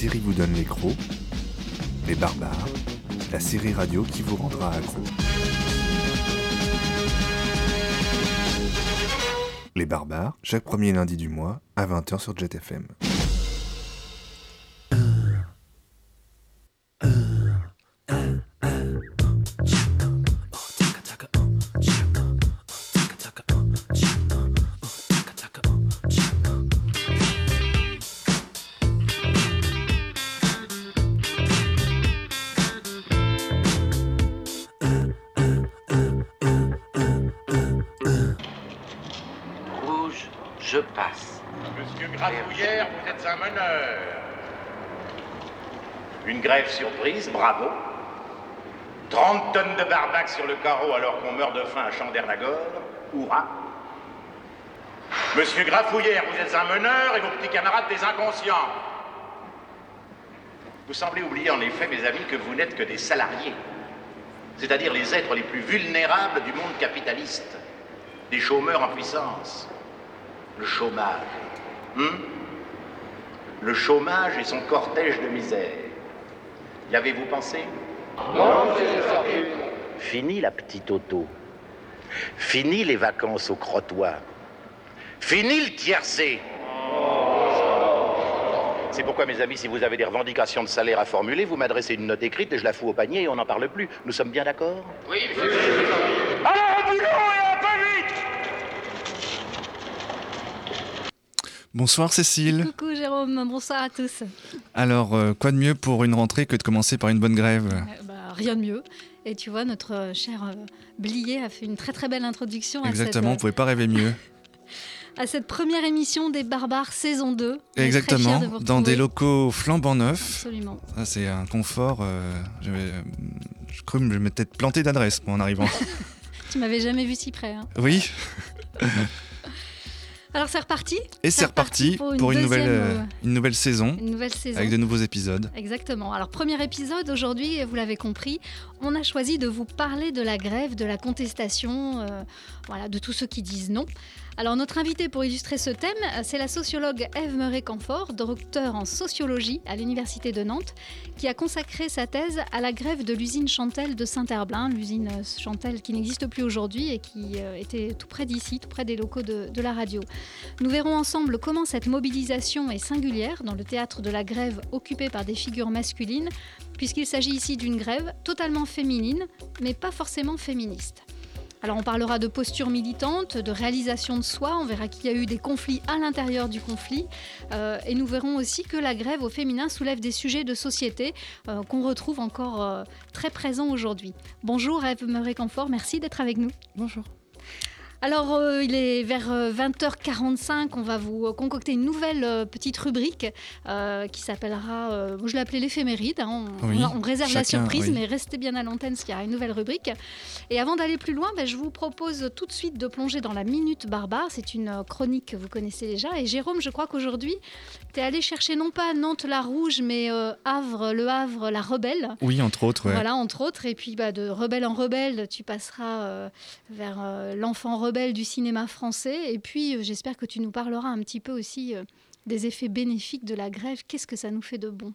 série vous donne les crocs. Les barbares, la série radio qui vous rendra accro. Les barbares, chaque premier lundi du mois à 20h sur JetFM. Grève surprise, bravo. 30 tonnes de barbac sur le carreau alors qu'on meurt de faim à Chandernagore, hurrah. Monsieur Grafouillère, vous êtes un meneur et vos petits camarades des inconscients. Vous semblez oublier en effet, mes amis, que vous n'êtes que des salariés, c'est-à-dire les êtres les plus vulnérables du monde capitaliste, des chômeurs en puissance. Le chômage. Hum le chômage et son cortège de misère. Y avez-vous pensé Fini la petite auto. Fini les vacances au crottoir. Fini le tiercé. C'est pourquoi, mes amis, si vous avez des revendications de salaire à formuler, vous m'adressez une note écrite et je la fous au panier et on n'en parle plus. Nous sommes bien d'accord? Oui, monsieur. Alors au boulot et un peu vite Bonsoir Cécile. Coucou Jérôme, bonsoir à tous. Alors, euh, quoi de mieux pour une rentrée que de commencer par une bonne grève? Euh, bah, rien de mieux. Et tu vois, notre euh, cher euh, Blier a fait une très très belle introduction à cette, Exactement, vous pouvez pas rêver mieux. à cette première émission des Barbares saison 2. On est très Exactement, de dans des locaux flambant neufs. Absolument. Ça, c'est un confort. euh, je, je crois que je vais peut-être planter d'adresse moi, en arrivant. Tu m'avais jamais vu si près. hein. oui, Alors c'est reparti. et c'est reparti pour pour, une une, nouvelle, deuxième, euh, une nouvelle saison Une nouvelle saison. avec de nouveaux épisodes. Exactement. Alors, premier épisode, aujourd'hui, vous l'avez compris, on a choisi de vous parler de la grève, de la contestation, euh, voilà, de tous ceux qui disent non. Alors, notre invité pour illustrer ce thème, euh, c'est la sociologue Eve Murray-Camfort, docteur en sociologie à l'Université de Nantes, qui a consacré sa thèse à la grève de l'usine Chantel de Saint-Herblain, l'usine euh, Chantel qui n'existe plus aujourd'hui et qui euh, était tout près d'ici, tout près des locaux de, de la radio. Nous verrons ensemble comment cette mobilisation est singulière dans le théâtre de la grève occupé par des figures masculines, puisqu'il s'agit ici d'une grève totalement féminine, mais pas forcément féministe. Alors on parlera de posture militante, de réalisation de soi, on verra qu'il y a eu des conflits à l'intérieur du conflit, euh, et nous verrons aussi que la grève au féminin soulève des sujets de société euh, qu'on retrouve encore euh, très présents aujourd'hui. Bonjour Eve Murray-Camfort, merci d'être avec nous. Bonjour. Alors, euh, il est vers euh, 20h45. On va vous euh, concocter une nouvelle euh, petite rubrique euh, qui s'appellera. euh, je l'ai appelée l'éphéméride. hein. on, Oui, on- on réserve la surprise, oui. mais restez bien à l'antenne parce qu'il y aura une nouvelle rubrique. Et avant d'aller plus loin, ben, je vous propose tout de suite de plonger dans la Minute Barbare. C'est une euh, chronique que vous connaissez déjà. Et Jérôme, je crois qu'aujourd'hui, tu es allé chercher non pas Nantes la Rouge, mais euh, Havre, le Havre, la Rebelle. Oui, entre autres, ouais. Voilà, entre autres. Et puis, bah, de rebelle en rebelle, tu passeras euh, vers euh, l'enfant rebelle du cinéma français. Et puis, euh, j'espère que tu nous parleras un petit peu aussi euh, des effets bénéfiques de la grève. Qu'est-ce que ça nous fait de bon?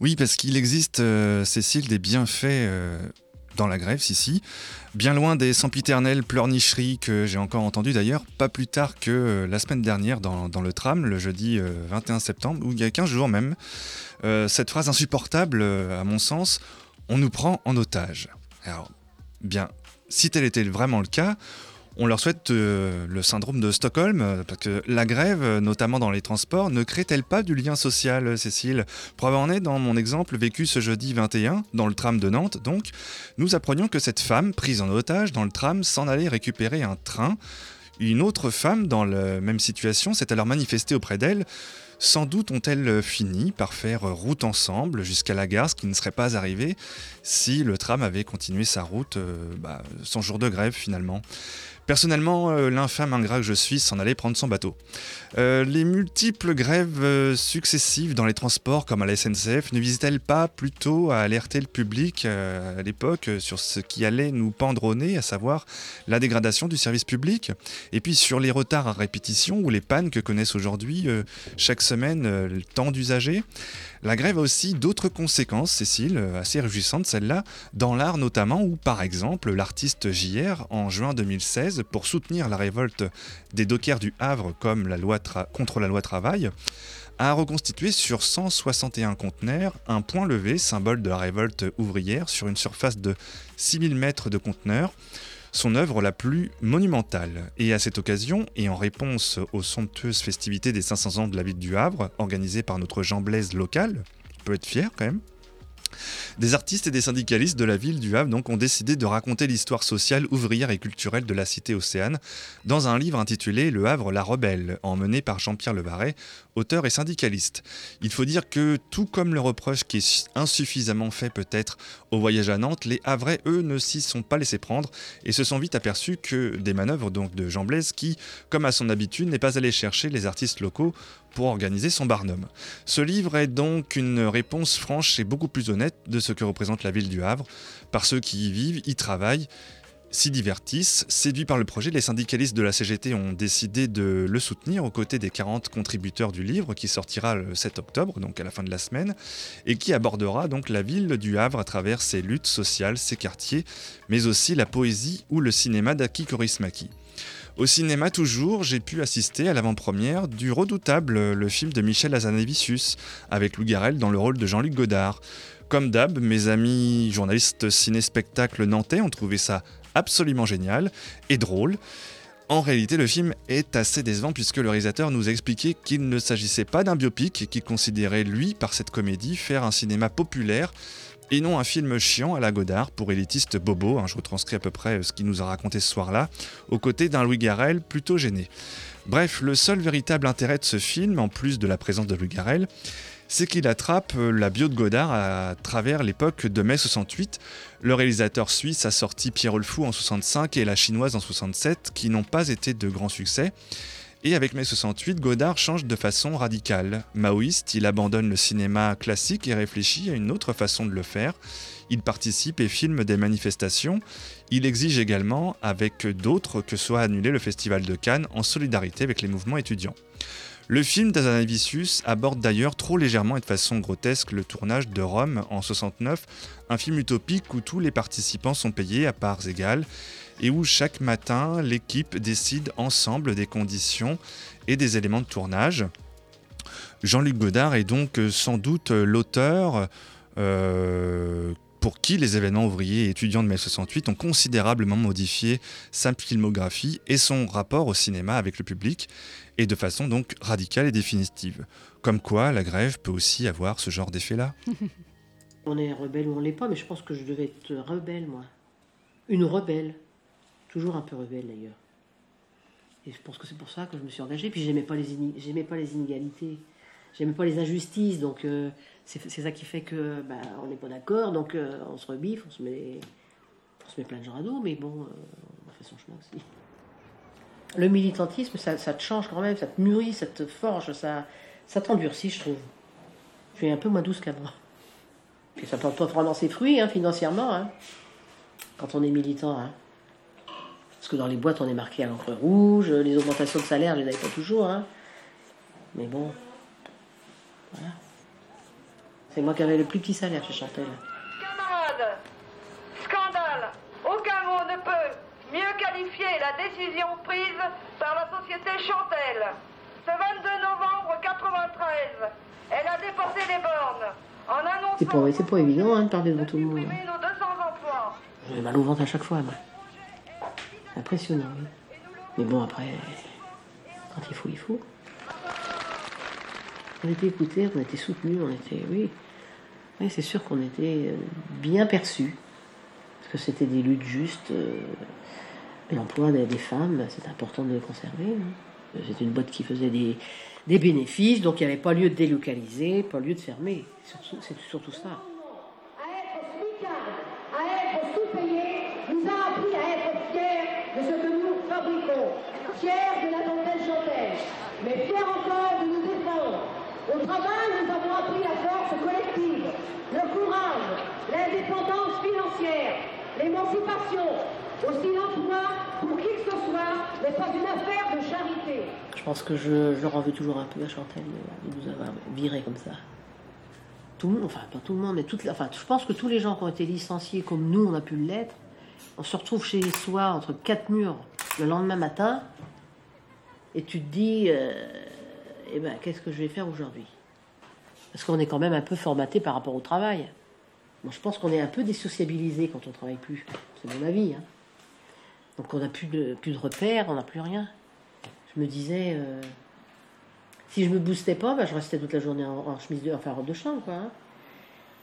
Oui, parce qu'il existe, euh, Cécile, des bienfaits dans la grève, si, si. Bien loin des sempiternelles pleurnicheries que j'ai encore entendues d'ailleurs, pas plus tard que la semaine dernière dans, le tram, le jeudi euh, 21 septembre, ou il y a 15 jours même. Cette phrase insupportable, à mon sens, on nous prend en otage. Alors, bien, si tel était vraiment le cas, on leur souhaite euh, le syndrome de Stockholm, euh, parce que la grève, euh, notamment dans les transports, ne crée-t-elle pas du lien social, Cécile? Preuve en est, dans mon exemple vécu ce jeudi 21, dans le tram de Nantes, donc, nous apprenions que cette femme, prise en otage dans le tram, s'en allait récupérer un train. Une autre femme, dans la même situation, s'est alors manifestée auprès d'elle. Sans doute ont-elles fini par faire route ensemble jusqu'à la gare, ce qui ne serait pas arrivé si le tram avait continué sa route euh, bah, sans jour de grève finalement. Personnellement, euh, l'infâme ingrat que je suis s'en allait prendre son bateau. Euh, les multiples grèves euh, successives dans les transports, comme à la SNCF, ne visaient-elles pas plutôt à alerter le public à l'époque sur ce qui allait nous nez, à savoir la dégradation du service public? Et puis sur les retards à répétition ou les pannes que connaissent aujourd'hui chaque semaine tant d'usagers la grève a aussi d'autres conséquences, Cécile, assez réjouissantes celles-là, dans l'art notamment, où par exemple l'artiste JR, en juin 2016, pour soutenir la révolte des dockers du Havre contre la loi travail, a reconstitué sur 161 conteneurs un point levé, symbole de la révolte ouvrière, sur une surface de 6000 mètres de conteneurs son œuvre la plus monumentale. Et à cette occasion, et en réponse aux somptueuses festivités des 500 ans de la ville du Havre, organisées par notre Jean Blaise local, on peut être fier quand même, des artistes et des syndicalistes de la ville du Havre ont décidé de raconter l'histoire sociale, ouvrière et culturelle de la cité océane dans un livre intitulé Le Havre la rebelle, emmené par Jean-Pierre Levaret, auteur et syndicaliste. Il faut dire que, tout comme le reproche qui est insuffisamment fait peut-être au voyage à Nantes, les Havrais, eux, ne s'y sont pas laissés prendre et se sont vite aperçus que des manœuvres donc de Jean Blaise qui, comme à son habitude, n'est pas allé chercher les artistes locaux pour organiser son Barnum. Ce livre est donc une réponse franche et beaucoup plus honnête de ce que représente la ville du Havre, par ceux qui y vivent, y travaillent, s'y divertissent. Séduits par le projet, les syndicalistes de la CGT ont décidé de le soutenir aux côtés des 40 contributeurs du livre qui sortira le 7 octobre, donc à la fin de la semaine, et qui abordera donc la ville du Havre à travers ses luttes sociales, ses quartiers, mais aussi la poésie ou le cinéma d'Aki Korismaki. Au cinéma toujours, j'ai pu assister à l'avant-première du redoutable le film de Michel Azanavicius, avec Lou Garrel dans le rôle de Jean-Luc Godard. Comme d'hab, mes amis journalistes ciné-spectacle nantais ont trouvé ça absolument génial et drôle. En réalité, le film est assez décevant puisque le réalisateur nous a expliqué qu'il ne s'agissait pas d'un biopic et qu'il considérait, lui, par cette comédie, faire un cinéma populaire et non un film chiant à la Godard pour élitiste bobo, hein, je retranscris à peu près ce qu'il nous a raconté ce soir-là, aux côtés d'un Louis Garrel plutôt gêné. Bref, le seul véritable intérêt de ce film, en plus de la présence de Louis Garrel, c'est qu'il attrape la bio de Godard à travers l'époque de mai 68. Le réalisateur suisse a sorti Pierre le Fou en 65 et La Chinoise en 67, qui n'ont pas été de grands succès. Et avec mai 68, Godard change de façon radicale. Maoïste, il abandonne le cinéma classique et réfléchit à une autre façon de le faire. Il participe et filme des manifestations. Il exige également, avec d'autres, que soit annulé le Festival de Cannes en solidarité avec les mouvements étudiants. Le film d'Azanavicius aborde d'ailleurs trop légèrement et de façon grotesque le tournage de Rome en 69, un film utopique où tous les participants sont payés à parts égales et où chaque matin l'équipe décide ensemble des conditions et des éléments de tournage. Jean-Luc Godard est donc euh, sans doute euh, l'auteur euh, pour qui les événements ouvriers et étudiants de mai 68 ont considérablement modifié sa filmographie et son rapport au cinéma avec le public, et de façon donc radicale et définitive. Comme quoi, la grève peut aussi avoir ce genre d'effet-là. on est rebelle ou on l'est pas, mais je pense que je devais être rebelle, moi. Une rebelle. Toujours un peu rebelle d'ailleurs. Et je pense que c'est pour ça que je me suis engagée. Puis j'aimais pas les pas les inégalités, j'aimais pas les injustices. Donc euh, c'est ça qui fait que bah, on n'est pas d'accord. Donc euh, on se rebiffe, on se met plein de gens à dos, mais bon, euh, on fait son chemin aussi. Le militantisme, ça, te change quand même, ça te mûrit, ça te forge, ça, ça t'endurcit, je trouve. Je suis un peu moins douce qu'avant. Et ça porte vraiment ses fruits, hein, financièrement, hein, quand on est militant. Hein. Parce que dans les boîtes, on est marqué à l'encre rouge, les augmentations de salaire, je les avais pas toujours. Hein. Mais bon, voilà. C'est moi qui avais le plus petit salaire chez Chantel. Camarades, scandale, aucun mot ne peut mieux qualifier la décision prise par la société Chantel. Ce 22 novembre 93, elle a déporté les bornes en annonçant... C'est pas, c'est pas évident hein, de parler devant tout le monde. Hein. J'ai mal au ventre à chaque fois, moi. Impressionnant, oui. Mais bon, après, quand il faut, il faut. On était écoutés, on était soutenus, on était, oui. Oui, c'est sûr qu'on était euh, bien perçus. Parce que c'était des luttes justes. Euh, l'emploi des femmes, c'est important de le conserver. Hein. C'est une boîte qui faisait des bénéfices, donc il n'y avait pas lieu de délocaliser, pas lieu de fermer. C'est surtout ça. fabriquons, fiers de la dentelle Chantel, mais fiers encore de nous défendre. Au travail, nous avons appris la force collective, le courage, l'indépendance financière, l'émancipation. Aussi l'emploi, pour qui que ce n'est pas une affaire de charité. Je pense que je, je toujours un peu à Chantal de, nous avoir virés comme ça. Tout le monde, enfin pas tout le monde, mais toute enfin, je pense que tous les gens qui ont été licenciés comme nous, on a pu l'être, on se retrouve chez soi entre quatre murs le lendemain matin et tu te dis, euh, eh ben, qu'est-ce que je vais faire aujourd'hui? Parce qu'on est quand même un peu formaté par rapport au travail. Moi, je pense qu'on est un peu désociabilisé quand on travaille plus. C'est mon avis. hein. Donc on n'a plus de, repères, on n'a plus rien. Je me disais, euh, si je me boostais pas, bah, je restais toute la journée en, chemise de, enfin, de chambre, quoi. hein.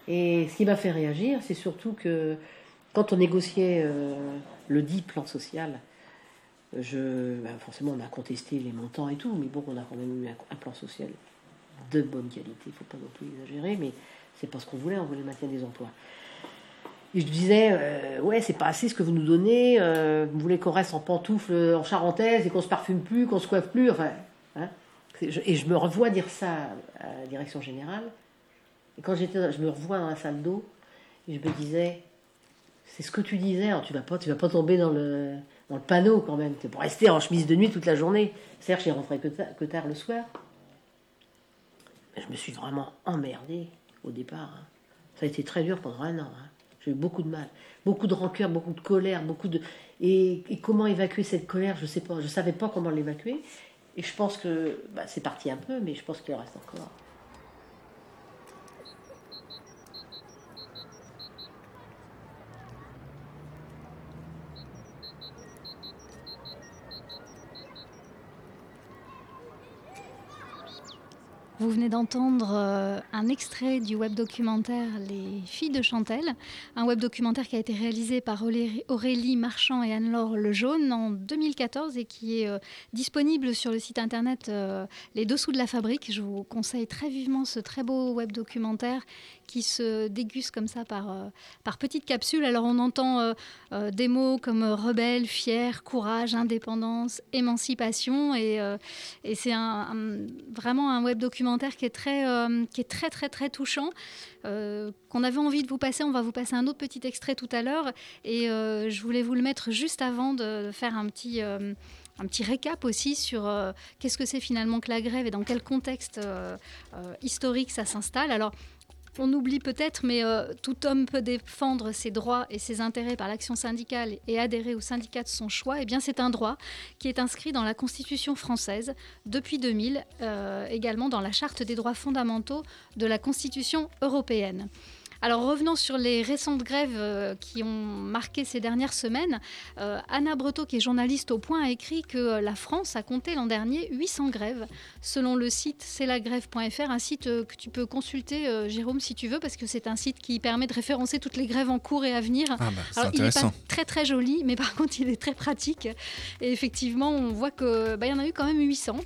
Et ce qui m'a fait réagir, c'est surtout que quand on négociait euh, le dit plan social, je, bah, forcément, on a contesté les montants et tout, mais bon, on a quand même eu un, plan social de bonne qualité. Il faut pas non plus exagérer, mais c'est pas ce qu'on voulait. On voulait maintenir des emplois. Et je disais, euh, ouais, c'est pas assez ce que vous nous donnez. euh, vous voulez qu'on reste en pantoufles, en charentaise et qu'on se parfume plus, qu'on se coiffe plus. Hein. Et je me revois dire ça à la direction générale. Et quand j'étais, je me revois dans la salle d'eau je me disais, c'est ce que tu disais. hein, tu vas pas, tu vas pas tomber dans le dans le panneau quand même. C'est pour rester en chemise de nuit toute la journée. Que j'y rentrais que, ta- que tard le soir. Mais je me suis vraiment emmerdée au départ. hein. Ça a été très dur pendant un an. J'ai eu beaucoup de mal, beaucoup de rancœur, beaucoup de colère, beaucoup de et, comment évacuer cette colère, je sais pas, je savais pas comment l'évacuer. Et je pense que bah, c'est parti un peu, mais je pense qu'il en reste encore. Vous venez d'entendre euh, un extrait du web documentaire Les filles de Chantelle, un web documentaire qui a été réalisé par Aurélie Marchand et Anne-Laure Lejaune en 2014 et qui est euh, disponible sur le site internet euh, Les Dessous de la Fabrique. Je vous conseille très vivement ce très beau web documentaire qui se déguste comme ça par, par petites capsules. Alors on entend des mots comme rebelle, fier, courage, indépendance, émancipation et, c'est vraiment un web documentaire qui est très, euh, qui est très, très, très touchant, euh, qu'on avait envie de vous passer. On va vous passer un autre petit extrait tout à l'heure. Et euh, je voulais vous le mettre juste avant de faire un petit, un petit récap aussi sur qu'est-ce que c'est finalement que la grève et dans quel contexte historique ça s'installe. Alors, on oublie peut-être, mais euh, tout homme peut défendre ses droits et ses intérêts par l'action syndicale et adhérer au syndicat de son choix. Eh bien, c'est un droit qui est inscrit dans la Constitution française depuis 2000, euh, également dans la Charte des droits fondamentaux de la Constitution européenne. Alors revenons sur les récentes grèves euh, qui ont marqué ces dernières semaines. Euh, Anna Breteau, qui est journaliste au Point, a écrit que euh, la France a compté l'an dernier 800 grèves, selon le site c'estlagrève.fr, un site que tu peux consulter, Jérôme, si tu veux, parce que c'est un site qui permet de référencer toutes les grèves en cours et à venir. Ah bah, Alors, il n'est pas très très joli, mais par contre, il est très pratique. Et effectivement, on voit que bah, y en a eu quand même 800.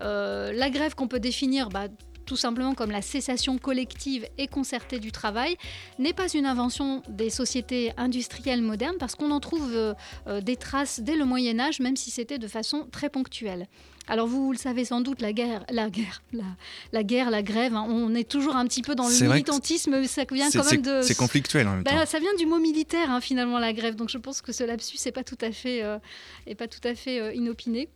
Euh, la grève qu'on peut définir bah, tout simplement comme la cessation collective et concertée du travail, n'est pas une invention des sociétés industrielles modernes parce qu'on en trouve euh, euh, des traces dès le Moyen Âge, même si c'était de façon très ponctuelle. Alors vous, le savez sans doute, la guerre, la guerre, la, la guerre, la grève, hein, on est toujours un petit peu dans le militantisme, ça vient quand même de... C'est conflictuel en même Bah, temps. ça vient du mot militaire hein, finalement la grève, donc je pense que ce lapsus n'est pas tout à fait, euh, est pas tout à fait euh, inopiné.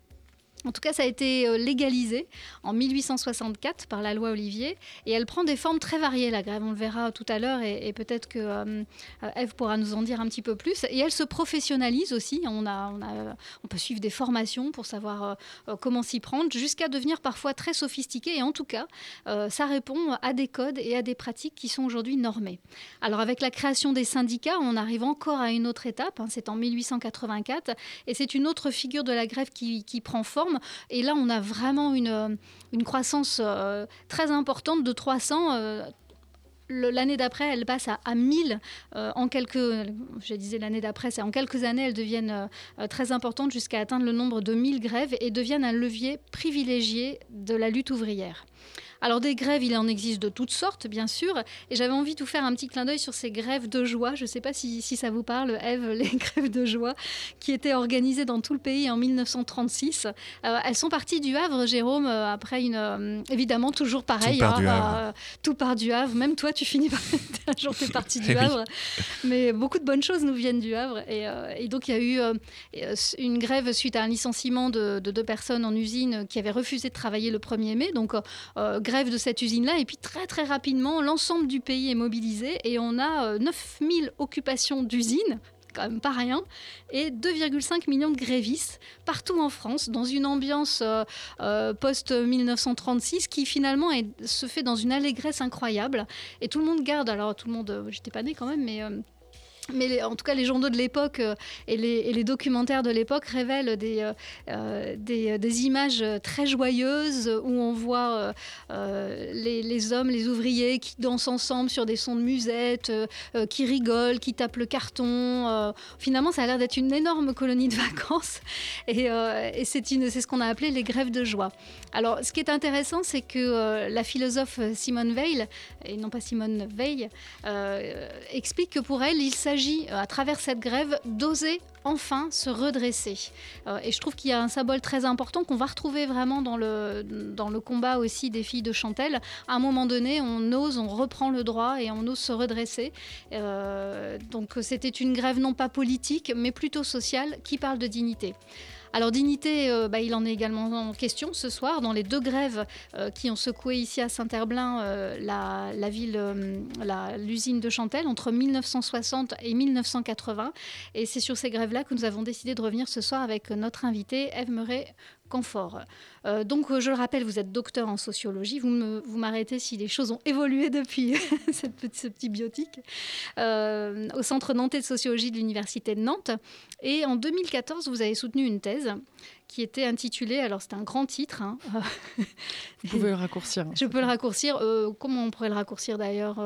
En tout cas, ça a été euh, légalisé en 1864 par la loi Olivier et elle prend des formes très variées, la grève. On le verra tout à l'heure et, peut-être que euh, euh, Eve pourra nous en dire un petit peu plus. Et elle se professionnalise aussi. On, peut suivre des formations pour savoir euh, comment s'y prendre jusqu'à devenir parfois très sophistiqué. Et en tout cas, ça répond à des codes et à des pratiques qui sont aujourd'hui normées. Alors avec la création des syndicats, on arrive encore à une autre étape. hein, c'est en 1884 et c'est une autre figure de la grève qui prend forme. Et là, on a vraiment une, euh, croissance euh, très importante de 300. euh, L'année d'après, elle passe à, à 1000 euh, en quelques. Je disais l'année d'après, c'est en quelques années, elles deviennent très importantes jusqu'à atteindre le nombre de 1000 grèves et deviennent un levier privilégié de la lutte ouvrière. Alors des grèves, il en existe de toutes sortes, bien sûr, et j'avais envie de vous faire un petit clin d'œil sur ces grèves de joie. Je ne sais pas si, si, ça vous parle, Eve, les grèves de joie qui étaient organisées dans tout le pays en 1936. Euh, elles sont parties du Havre, Jérôme, euh, après une... Euh, évidemment, toujours pareil. Tout part, hein, du Havre. tout part du Havre. Même toi, tu finis par... un jour, tu es parti du Havre. Mais beaucoup de bonnes choses nous viennent du Havre. Et, et donc, il y a eu une grève suite à un licenciement de, de, deux personnes en usine qui avaient refusé de travailler le 1er mai. Donc, grève de cette usine-là. Et puis, très, très rapidement, l'ensemble du pays est mobilisé et on a 9000 occupations d'usines quand même pas rien, et 2,5 millions de grévistes partout en France, dans une ambiance euh, euh, post-1936 qui finalement se fait dans une allégresse incroyable. Et tout le monde garde, alors tout le monde, euh, j'étais pas née quand même, mais mais en tout cas, les journaux de l'époque euh, et, les, documentaires de l'époque révèlent des, euh, euh, images très joyeuses où on voit les, hommes, les ouvriers qui dansent ensemble sur des sons de musette, qui rigolent, qui tapent le carton. finalement, ça a l'air d'être une énorme colonie de vacances et, et c'est ce qu'on a appelé les grèves de joie. Alors, ce qui est intéressant, c'est que la philosophe Simone Veil, et non pas Simone Veil, explique que pour elle, il s'agit s'agit, euh, à travers cette grève, d'oser enfin se redresser. Euh, et je trouve qu'il y a un symbole très important qu'on va retrouver vraiment dans le, dans le combat aussi des filles de Chantelle. À un moment donné, on ose, on reprend le droit et on ose se redresser. Euh, donc c'était une grève non pas politique, mais plutôt sociale, qui parle de dignité. Alors dignité, euh, bah, il en est également en question ce soir dans les deux grèves euh, qui ont secoué ici à Saint-Herblain euh, la, l'usine de Chantelle entre 1960 et 1980. Et c'est sur ces grèves-là que nous avons décidé de revenir ce soir avec notre invitée Eve Murray confort. Euh, donc, je le rappelle, vous êtes docteur en sociologie. Vous, m'arrêtez si les choses ont évolué depuis cette ce petit biotique. Euh, au Centre nantais de sociologie de l'Université de Nantes. Et en 2014, vous avez soutenu une thèse qui était intitulée, alors c'est un grand titre. Hein, vous pouvez le raccourcir. Je peux le raccourcir. Euh, comment on pourrait le raccourcir d'ailleurs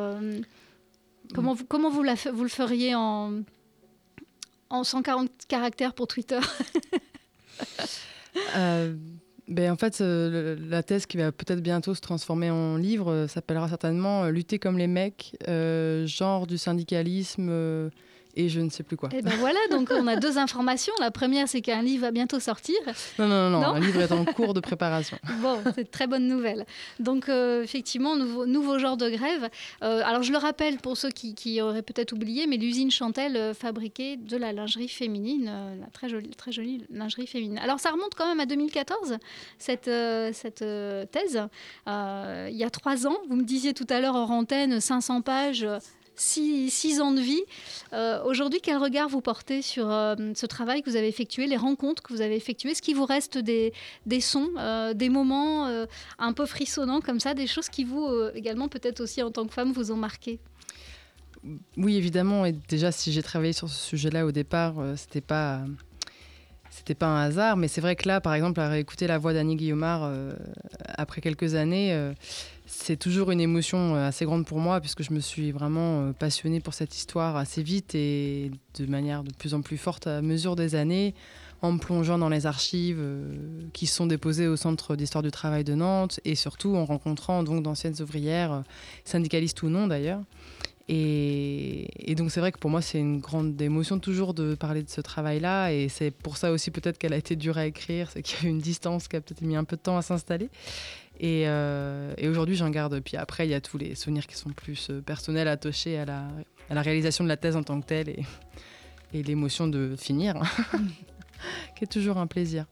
Comment, vous, comment vous, la, vous le feriez en, en 140 caractères pour Twitter? euh, ben en fait, euh, la thèse qui va peut-être bientôt se transformer en livre euh, s'appellera certainement Lutter comme les mecs, genre du syndicalisme et je ne sais plus quoi. Et eh ben voilà, donc on a deux informations. La première, c'est qu'un livre va bientôt sortir. Non, non, non, un livre est en cours de préparation. Bon, c'est une très bonne nouvelle. Donc euh, effectivement, nouveau, nouveau genre de grève. Euh, alors je le rappelle pour ceux qui, auraient peut-être oublié, mais l'usine Chantel euh, fabriquait de la lingerie féminine, la très jolie, très jolie lingerie féminine. Alors ça remonte quand même à 2014, cette, cette thèse. il y a trois ans, vous me disiez tout à l'heure hors antenne, 500 pages six, ans de vie. Euh, aujourd'hui, quel regard vous portez sur euh, ce travail que vous avez effectué, les rencontres que vous avez effectuées? Est-ce qu'il vous reste des, des sons, euh, des moments un peu frissonnants comme ça, des choses qui vous, également, peut-être aussi en tant que femme, vous ont marqué? Oui, évidemment. Et déjà, si j'ai travaillé sur ce sujet-là au départ, c'était pas c'était pas un hasard, mais c'est vrai que là, par exemple, à réécouter la voix d'Annie Guillaumard après quelques années, c'est toujours une émotion euh, assez grande pour moi puisque je me suis vraiment euh, passionnée pour cette histoire assez vite et de manière de plus en plus forte à mesure des années en me plongeant dans les archives euh, qui sont déposées au Centre d'histoire du travail de Nantes et surtout en rencontrant donc d'anciennes ouvrières, syndicalistes ou non d'ailleurs. Et, donc c'est vrai que pour moi c'est une grande émotion toujours de parler de ce travail-là et c'est pour ça aussi peut-être qu'elle a été dure à écrire, c'est qu'il y a eu une distance qui a peut-être mis un peu de temps à s'installer. Euh, et, aujourd'hui, j'en garde. Puis après, il y a tous les souvenirs qui sont plus euh, personnels, attachés à la, à la réalisation de la thèse en tant que telle et, et l'émotion de finir, qui est toujours un plaisir.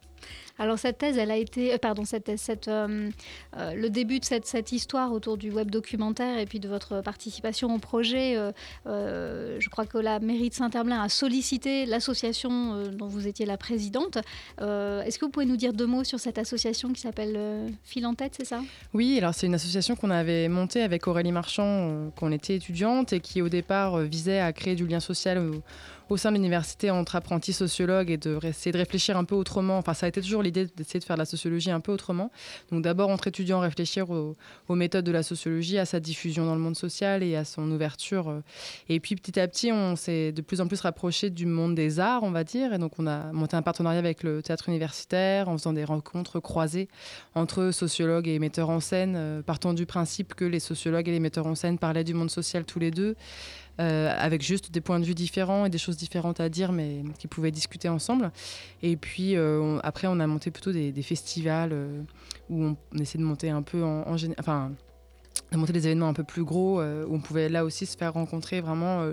Alors cette thèse, elle a été, euh, pardon, cette, euh, euh, le début de cette, histoire autour du web documentaire et puis de votre participation au projet. je crois que la mairie de Saint-Herblain a sollicité l'association dont vous étiez la présidente. Est-ce que vous pouvez nous dire deux mots sur cette association qui s'appelle Fil en tête, c'est ça? Oui, alors c'est une association qu'on avait montée avec Aurélie Marchand quand on était étudiante et qui au départ visait à créer du lien social sein de l'université entre apprentis sociologues et de essayer de réfléchir un peu autrement. Enfin, ça a été toujours l'idée d'essayer de faire de la sociologie un peu autrement. Donc d'abord entre étudiants réfléchir aux, méthodes de la sociologie, à sa diffusion dans le monde social et à son ouverture. Et puis petit à petit, on s'est de plus en plus rapproché du monde des arts, on va dire. Et donc on a monté un partenariat avec le théâtre universitaire en faisant des rencontres croisées entre sociologues et metteurs en scène, euh, partant du principe que les sociologues et les metteurs en scène parlaient du monde social tous les deux. Euh, avec juste des points de vue différents et des choses différentes à dire, mais qui pouvaient discuter ensemble. Et puis euh, après, on a monté plutôt des, festivals euh, où on, essaie de monter un peu en, enfin, de monter des événements un peu plus gros où on pouvait là aussi se faire rencontrer vraiment.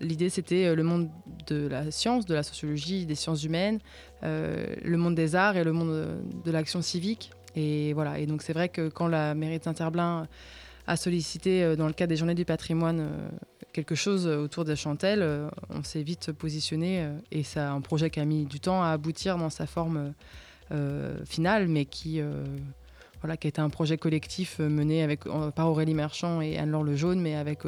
L'idée, c'était le monde de la science, de la sociologie, des sciences humaines, le monde des arts et le monde de l'action civique. Et voilà. Et donc, c'est vrai que quand la mairie de Saint-Herblain a sollicité, dans le cadre des Journées du patrimoine, quelque chose autour de Chantel, euh, on s'est vite positionné euh, et c'est un projet qui a mis du temps à aboutir dans sa forme euh, finale, mais qui voilà, qui été un projet collectif mené avec, par Aurélie Marchand et Anne-Laure Lejaune, mais avec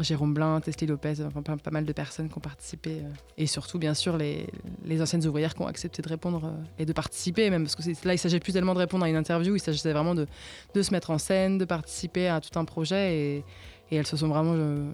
Jérôme Blin, Teslie Lopez, enfin, pas, mal de personnes qui ont participé. et surtout, bien sûr, les, les, anciennes ouvrières qui ont accepté de répondre et de participer, même parce que là, il s'agit plus tellement de répondre à une interview, il s'agissait vraiment de, de, se mettre en scène, de participer à tout un projet. Et, et elles se sont vraiment euh,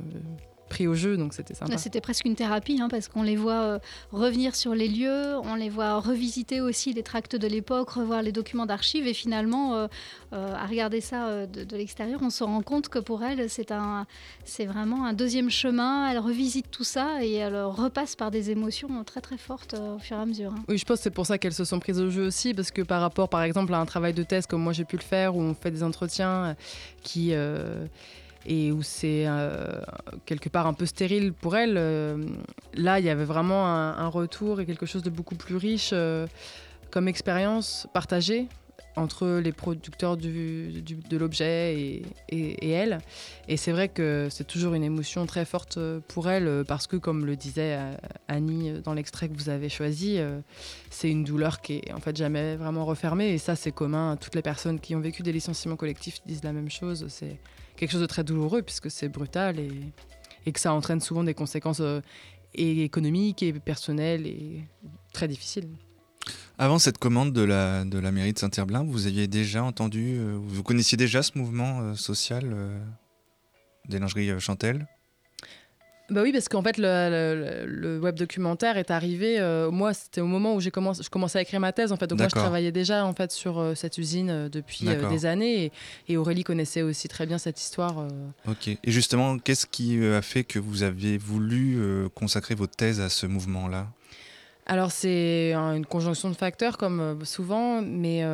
pris au jeu, donc c'était sympa. C'était presque une thérapie, hein, parce qu'on les voit euh, revenir sur les lieux, on les voit revisiter aussi les tracts de l'époque, revoir les documents d'archives, et finalement, euh, à regarder ça de, l'extérieur, on se rend compte que pour elles, c'est un, c'est vraiment un deuxième chemin. Elles revisitent tout ça et elles repassent par des émotions très très fortes au fur et à mesure. Hein. Oui, je pense que c'est pour ça qu'elles se sont prises au jeu aussi, parce que par rapport, par exemple, à un travail de thèse comme moi j'ai pu le faire, où on fait des entretiens qui et où c'est euh, quelque part un peu stérile pour elle. Euh, là, il y avait vraiment un, retour et quelque chose de beaucoup plus riche euh, comme expérience partagée entre les producteurs du, de l'objet et, et, elle. Et c'est vrai que c'est toujours une émotion très forte pour elle parce que, comme le disait Annie dans l'extrait que vous avez choisi, c'est une douleur qui est en fait jamais vraiment refermée. Et ça, c'est commun toutes les personnes qui ont vécu des licenciements collectifs disent la même chose. C'est quelque chose de très douloureux puisque c'est brutal et, que ça entraîne souvent des conséquences euh, économiques et personnelles et très difficiles. Avant cette commande de la, de la mairie de Saint-Herblain, vous aviez déjà entendu, euh, vous connaissiez déjà ce mouvement euh, social des lingeries Chantel? Bah oui, parce qu'en fait, le, web documentaire est arrivé. Euh, moi, c'était au moment où j'ai commencé, je commençais à écrire ma thèse. En fait, donc moi, je travaillais déjà en fait sur euh, cette usine euh, depuis des années, et, Aurélie connaissait aussi très bien cette histoire. Ok. Et justement, qu'est-ce qui a fait que vous avez voulu consacrer votre thèse à ce mouvement-là? Alors, c'est une conjonction de facteurs, comme souvent, mais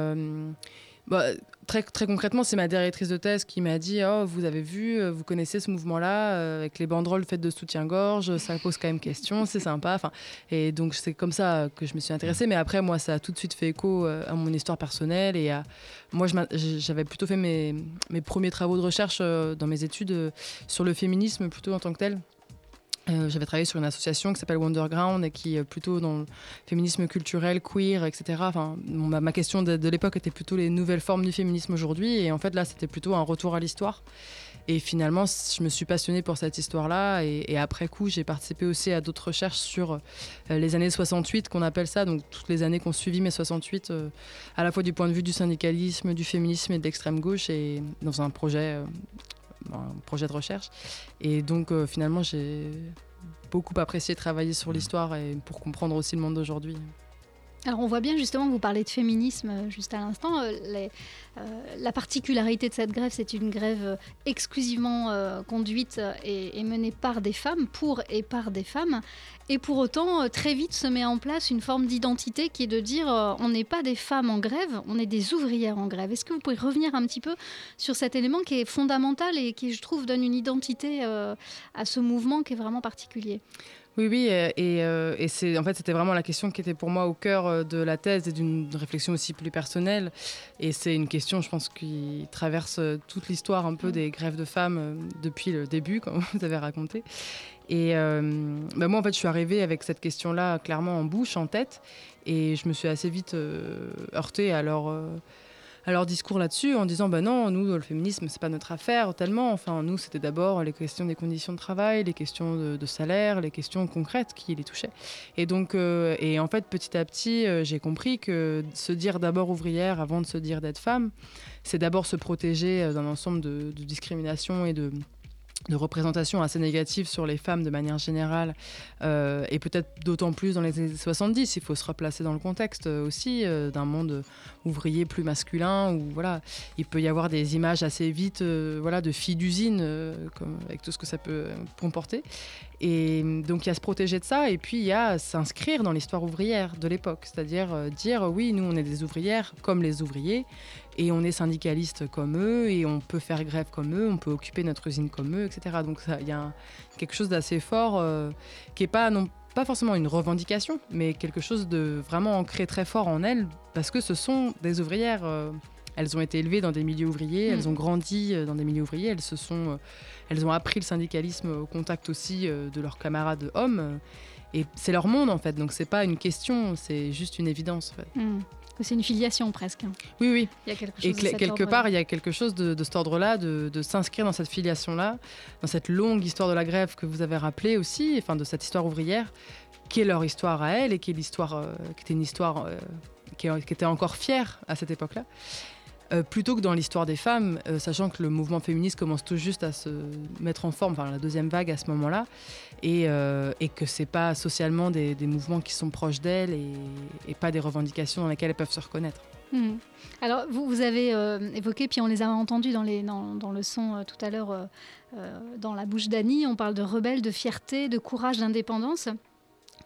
bah, très, concrètement, c'est ma directrice de thèse qui m'a dit Oh, vous avez vu, euh, vous connaissez ce mouvement-là, euh, avec les banderoles faites de soutien-gorge, ça pose quand même question, c'est sympa. Enfin, et donc, c'est comme ça que je me suis intéressée. Mais après, moi, ça a tout de suite fait écho euh, à mon histoire personnelle. Et à, moi, j'avais plutôt fait mes, mes, premiers travaux de recherche dans mes études sur le féminisme, plutôt en tant que tel. Euh, j'avais travaillé sur une association qui s'appelle Wonderground et qui est plutôt dans le féminisme culturel, queer, etc. Enfin, ma, question de, l'époque était plutôt les nouvelles formes du féminisme aujourd'hui. Et en fait, là, c'était plutôt un retour à l'histoire. Et finalement, je me suis passionnée pour cette histoire-là. Et, après coup, j'ai participé aussi à d'autres recherches sur euh, les années 68, qu'on appelle ça, donc toutes les années qu'on suivi mai 68, euh, à la fois du point de vue du syndicalisme, du féminisme et de l'extrême gauche, et dans un projet un projet de recherche. Et donc euh, finalement, j'ai beaucoup apprécié travailler sur mmh. l'histoire et pour comprendre aussi le monde d'aujourd'hui. Alors on voit bien justement, vous parlez de féminisme euh, juste à l'instant, euh, euh, la particularité de cette grève, c'est une grève exclusivement conduite et, menée par des femmes, pour et par des femmes. Et pour autant, très vite se met en place une forme d'identité qui est de dire on n'est pas des femmes en grève, on est des ouvrières en grève. Est-ce que vous pouvez revenir un petit peu sur cet élément qui est fondamental et qui, je trouve, donne une identité à ce mouvement qui est vraiment particulier? Oui, oui, et, euh, et c'est en fait c'était vraiment la question qui était pour moi au cœur euh, de la thèse et d'une réflexion aussi plus personnelle. Et c'est une question, je pense, qui traverse euh, toute l'histoire un peu mm. des grèves de femmes depuis le début, comme vous avez raconté. Et bah, moi, en fait, je suis arrivée avec cette question-là clairement en bouche, en tête, et je me suis assez vite heurtée à leur à leur discours là-dessus en disant bah non, nous, le féminisme, c'est pas notre affaire tellement. Enfin, nous, c'était d'abord les questions des conditions de travail, les questions de, salaire, les questions concrètes qui les touchaient. Et donc, euh, et en fait, petit à petit, euh, j'ai compris que se dire d'abord ouvrière avant de se dire d'être femme, c'est d'abord se protéger euh, d'un ensemble de, de discriminations et de de représentation assez négative sur les femmes de manière générale, euh, et peut-être d'autant plus dans les années 70. Il faut se replacer dans le contexte euh, aussi euh, d'un monde ouvrier plus masculin, où voilà, il peut y avoir des images assez vite voilà, de filles d'usine, avec tout ce que ça peut comporter. Et donc il y a se protéger de ça, et puis il y a s'inscrire dans l'histoire ouvrière de l'époque, c'est-à-dire dire oui, nous on est des ouvrières comme les ouvriers, et on est syndicaliste comme eux et on peut faire grève comme eux, on peut occuper notre usine comme eux, etc. Donc il y a quelque chose d'assez fort euh, qui n'est pas non pas forcément une revendication, mais quelque chose de vraiment ancré très fort en elles, parce que ce sont des ouvrières. Euh, elles ont été élevées dans des milieux ouvriers, mm. elles ont grandi euh, dans des milieux ouvriers, elles se sont, elles ont appris le syndicalisme au contact aussi de leurs camarades hommes, et c'est leur monde en fait. Donc c'est pas une question, c'est juste une évidence. En fait. C'est une filiation presque. Oui, oui. Il y a quelque chose Et quelque part, il y a quelque chose de, cet ordre-là, de, s'inscrire dans cette filiation-là, dans cette longue histoire de la grève que vous avez rappelée aussi, enfin de cette histoire ouvrière, qui est leur histoire à elle et qui est l'histoire, euh, qui était une histoire euh, qui, qui, était encore fière à cette époque-là. Euh, plutôt que dans l'histoire des femmes, euh, sachant que le mouvement féministe commence tout juste à se mettre en forme, enfin la deuxième vague à ce moment-là, et, euh, et que c'est pas socialement des, mouvements qui sont proches d'elles et, pas des revendications dans lesquelles elles peuvent se reconnaître. Hmm. Alors, vous, vous avez évoqué, puis on les a entendus dans, dans, le son tout à l'heure, dans la bouche d'Annie, on parle de rebelle, de fierté, de courage, d'indépendance.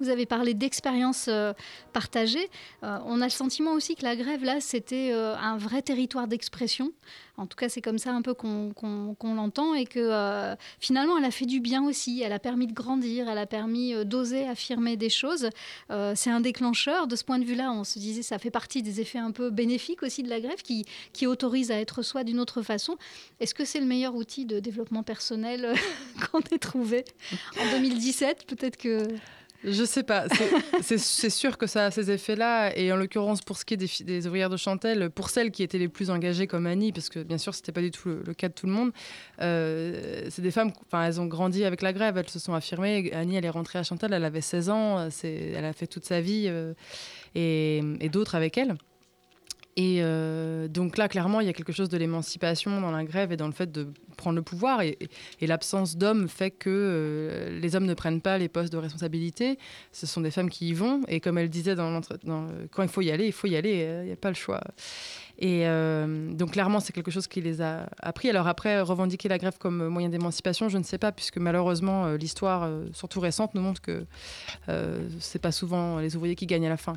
Vous avez parlé d'expériences euh, partagées. Euh, on a le sentiment aussi que la grève, là, c'était euh, un vrai territoire d'expression. En tout cas, c'est comme ça un peu qu'on l'entend et que finalement, elle a fait du bien aussi. Elle a permis de grandir, elle a permis d'oser affirmer des choses. c'est un déclencheur. De ce point de vue-là, on se disait, ça fait partie des effets un peu bénéfiques aussi de la grève qui, qui autorise à être soi d'une autre façon. Est-ce que c'est le meilleur outil de développement personnel qu'on ait trouvé en 2017 Peut-être que... Je sais pas. C'est sûr que ça a ces effets-là. Et en l'occurrence, pour ce qui est des, ouvrières de Chantel, pour celles qui étaient les plus engagées comme Annie, parce que bien sûr, c'était pas du tout le, cas de tout le monde, euh, c'est des femmes, enfin, elles ont grandi avec la grève, elles se sont affirmées. Annie, elle est rentrée à Chantel, elle avait 16 ans, elle a fait toute sa vie, euh, et, et d'autres avec elle. Et euh, donc là, clairement, il y a quelque chose de l'émancipation dans la grève et dans le fait de prendre le pouvoir. Et, l'absence d'hommes fait que euh, les hommes ne prennent pas les postes de responsabilité. Ce sont des femmes qui y vont. Et comme elle disait, quand il faut y aller, il faut y aller. Euh, il n'y a pas le choix. Et donc clairement, c'est quelque chose qui les a appris. Alors après, revendiquer la grève comme moyen d'émancipation, je ne sais pas, puisque malheureusement, l'histoire, surtout récente, nous montre que c'est pas souvent les ouvriers qui gagnent à la fin.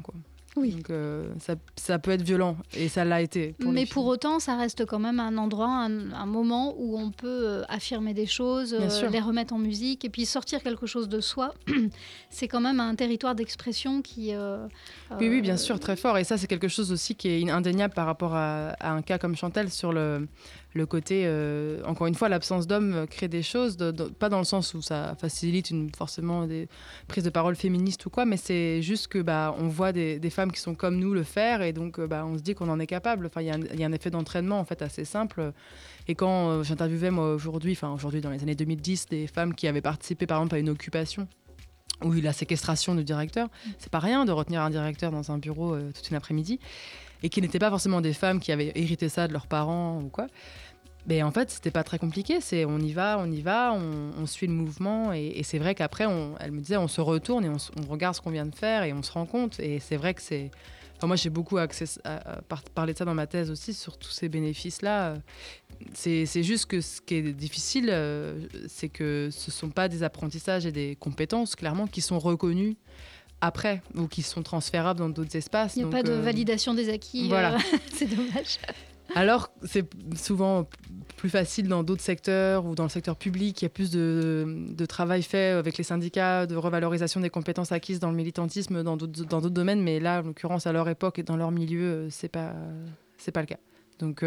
Oui. Donc euh, ça, ça, peut être violent et ça l'a été. Mais pour autant, ça reste quand même un endroit, un, moment où on peut euh, affirmer des choses, euh, les remettre en musique et puis sortir quelque chose de soi. c'est quand même un territoire d'expression qui. oui, oui, bien sûr, très fort. Et ça, c'est quelque chose aussi qui est indéniable par rapport à, à un cas comme Chantal sur le le côté, euh, encore une fois, l'absence d'hommes crée des choses, pas dans le sens où ça facilite forcément des prises de parole féministes ou quoi, mais c'est juste que bah, on voit des, femmes qui sont comme nous le faire et donc euh, bah, on se dit qu'on en est capable. Enfin, il y, a un effet d'entraînement en fait assez simple. Et quand euh, j'interviewais moi aujourd'hui, enfin aujourd'hui dans les années 2010, des femmes qui avaient participé par exemple à une occupation ou la séquestration du directeur, c'est pas rien de retenir un directeur dans un bureau toute une après-midi et qui n'étaient pas forcément des femmes qui avaient hérité ça de leurs parents ou quoi. Mais en fait, c'était pas très compliqué. C'est on y va, on y va, on, suit le mouvement. Et, c'est vrai qu'après, elle me disait, on se retourne et on, regarde ce qu'on vient de faire et on se rend compte. Et c'est vrai que c'est. moi, j'ai beaucoup accès à, parlé de ça dans ma thèse aussi, sur tous ces bénéfices-là. C'est juste que ce qui est difficile, euh, c'est que ce ne sont pas des apprentissages et des compétences, clairement, qui sont reconnus après ou qui sont transférables dans d'autres espaces. Il n'y a pas de euh, validation des acquis. Voilà. Euh, c'est dommage. Alors, c'est souvent plus facile dans d'autres secteurs ou dans le secteur public. Il y a plus de, travail fait avec les syndicats, de revalorisation des compétences acquises dans le militantisme, dans d'autres domaines. Mais là, en l'occurrence, à leur époque et dans leur milieu, euh, c'est pas pas le cas. Donc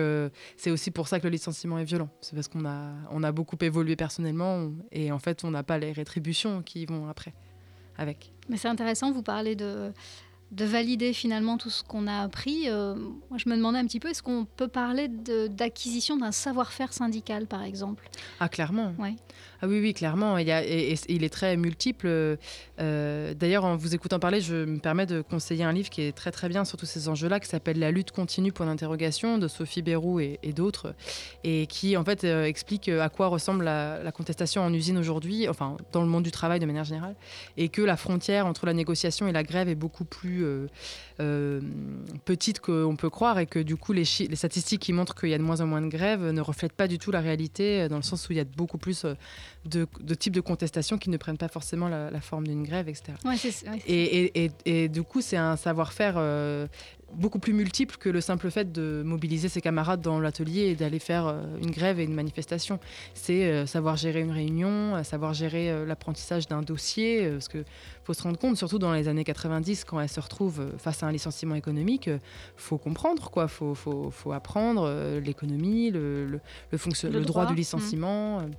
c'est aussi pour ça que le licenciement est violent. C'est parce qu'on a, on a beaucoup évolué personnellement et en fait on n'a pas les rétributions qui vont après avec. Mais c'est intéressant, vous parlez de, de valider finalement tout ce qu'on a appris. Euh, moi, je me demandais un petit peu, est-ce qu'on peut parler d'acquisition d'un savoir-faire syndical, par exemple? Ah, clairement. Ouais. Ah oui, oui, clairement. Il, est très multiple. Euh, d'ailleurs, en vous écoutant parler, je me permets de conseiller un livre qui est très très bien sur tous ces enjeux-là, qui s'appelle La lutte continue pour l'interrogation de Sophie Bérou et, d'autres, et qui en fait euh, explique à quoi ressemble la, contestation en usine aujourd'hui, enfin dans le monde du travail de manière générale, et que la frontière entre la négociation et la grève est beaucoup plus euh, euh, petite qu'on peut croire et que du coup les, les statistiques qui montrent qu'il y a de moins en moins de grèves ne reflètent pas du tout la réalité dans le sens où il y a beaucoup plus de, types de contestations qui ne prennent pas forcément la, forme d'une grève, etc. et, du coup, c'est un savoir-faire euh, beaucoup plus multiple que le simple fait de mobiliser ses camarades dans l'atelier et d'aller faire euh, une grève et une manifestation. C'est euh, savoir gérer une réunion, savoir gérer l'apprentissage d'un dossier, parce qu'il faut se rendre compte, surtout dans les années 90, quand elle se retrouve face à un licenciement économique, faut comprendre quoi, faut, faut, faut apprendre l'économie, le, le, le, droit. du mmh.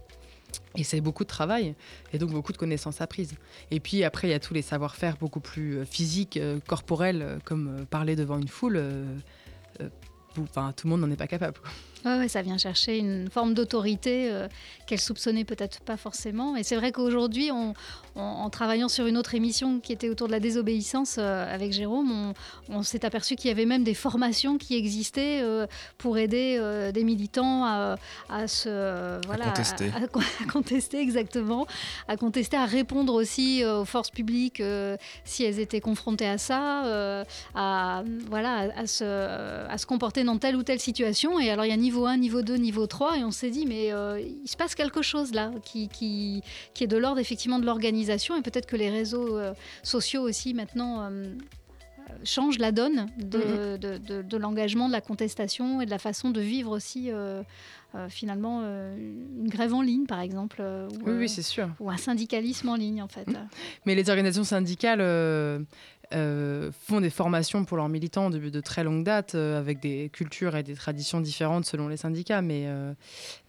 Et c'est beaucoup de travail et donc beaucoup de connaissances apprises. Et puis après, il y a tous les savoir-faire beaucoup plus euh, physiques, euh, corporels, euh, comme parler devant une foule. Enfin, tout le monde n'en est pas capable. Ouais, ça vient chercher une forme d'autorité euh, qu'elle soupçonnait peut-être pas forcément. Et c'est vrai qu'aujourd'hui, en travaillant sur une autre émission qui était autour de la désobéissance euh, avec Jérôme, on, s'est aperçu qu'il y avait même des formations qui existaient euh, pour aider des militants à, se voilà, contester. À, contester exactement, à contester, à répondre aussi aux forces publiques si elles étaient confrontées à ça, à voilà, à se, à se comporter dans telle ou telle situation. Et alors il y a niveau 1, niveau 2, niveau 3, et on s'est dit, mais euh, il se passe quelque chose là, qui, qui, qui est de l'ordre effectivement de l'organisation, et peut-être que les réseaux euh, sociaux aussi maintenant euh, changent la donne de, mm-hmm. de, de, l'engagement, de la contestation et de la façon de vivre aussi. finalement une grève en ligne par exemple ou, oui, oui c'est sûr ou un syndicalisme en ligne en fait mm. mais les organisations syndicales euh, font des formations pour leurs militants de, de très longue date, euh, avec des cultures et des traditions différentes selon les syndicats. Mais, euh,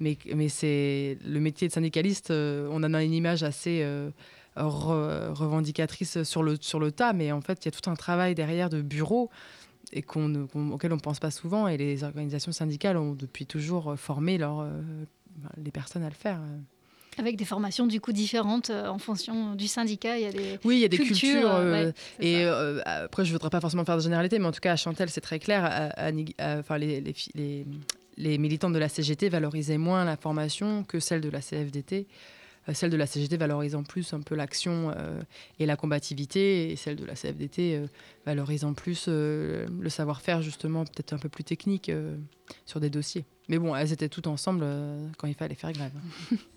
mais, mais c'est le métier de syndicaliste, on en a une image assez revendicatrice sur le, sur le tas, mais en fait, il y a tout un travail derrière de bureau et qu'on, auquel on ne pense pas souvent. Et les organisations syndicales ont depuis toujours formé leur, les personnes à le faire. Avec des formations du coup différentes euh, en fonction du syndicat, il y a des oui, il y a des cultures. Euh, et euh, après, je voudrais pas forcément faire de généralité, mais en tout cas à Chantel, c'est très clair. Enfin, les, les, les, militants de la CGT valorisaient moins la formation que celle de la CFDT. celle de la CGT valorisant plus un peu l'action et la combativité, et celle de la CFDT valorisant plus le savoir-faire justement peut-être un peu plus technique sur des dossiers. Mais bon, elles étaient toutes ensemble quand il fallait faire grève.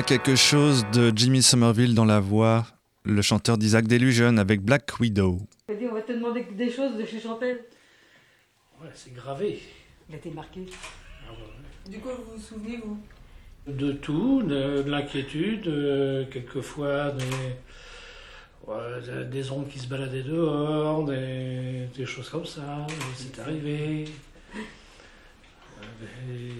a quelque chose de Jimmy Somerville dans la voix, le chanteur d'Isaac Delusion avec Black Widow. On va te demander des choses de chez Chantel. Ouais, c'est gravé. Il a été marqué. Ah ouais. Du coup, vous vous souvenez, vous? De tout, de, de l'inquiétude, euh, quelquefois des, ouais, des ombres qui se baladaient dehors, des, des choses comme ça, c'est arrivé. Euh, Des,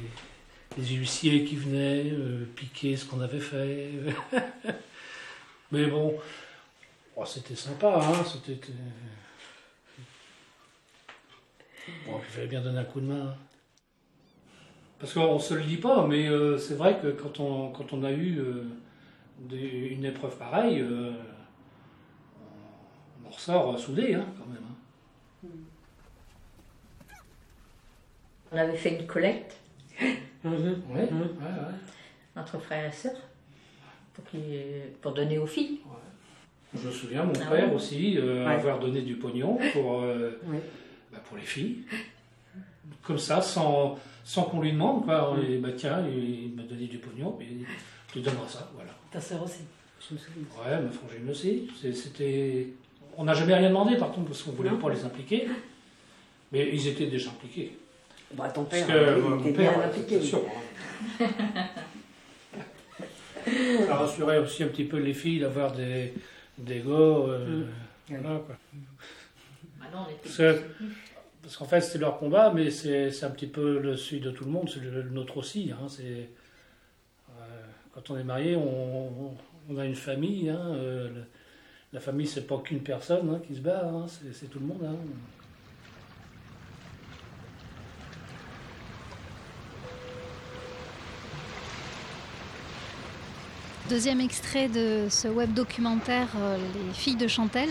des huissiers qui venaient euh, piquer ce qu'on avait fait. Mais bon, oh, c'était sympa, hein, c'était... euh, Bon, il fallait bien donner un coup de main. Parce qu'on se le dit pas, mais euh, c'est vrai que quand on, quand on a eu une épreuve pareille, on, ressort soudé hein, quand même. hein. On avait fait une collecte Ouais, ouais. entre frères et sœurs pour, pour donner aux filles. Je me souviens, mon Ah père ouais aussi, euh, Ouais. avoir donné du pognon pour, euh, bah, pour les filles. Comme ça, sans, sans qu'on lui demande. Quoi. Et, bah, tiens, il m'a donné du pognon, mais tu donneras ça. Voilà. Ta sœur aussi, je me souviens. Ouais, ma frangine aussi. C'est- C'était... On n'a jamais rien demandé, par contre, parce qu'on ne voulait Non. pas les impliquer. Mais ils étaient déjà impliqués. Bah, ton Parce père, que, euh, euh, il mon était père, bien impliqué. c'est sûr. Ça rassurait aussi un petit peu les filles d'avoir des, des gars. euh, voilà, quoi. Maintenant, on était Parce que- parce qu'en fait, c'était leur combat, mais c'est c'est un petit peu le celui de tout le monde, c'est le, le nôtre aussi. hein, c'est, euh, quand on est marié, on, on- on a une famille. hein, euh, le- la famille, c'est pas qu'une personne hein, qui se bat, hein, c'est c'est tout le monde. Deuxième extrait de ce web documentaire euh, Les filles de Chantel,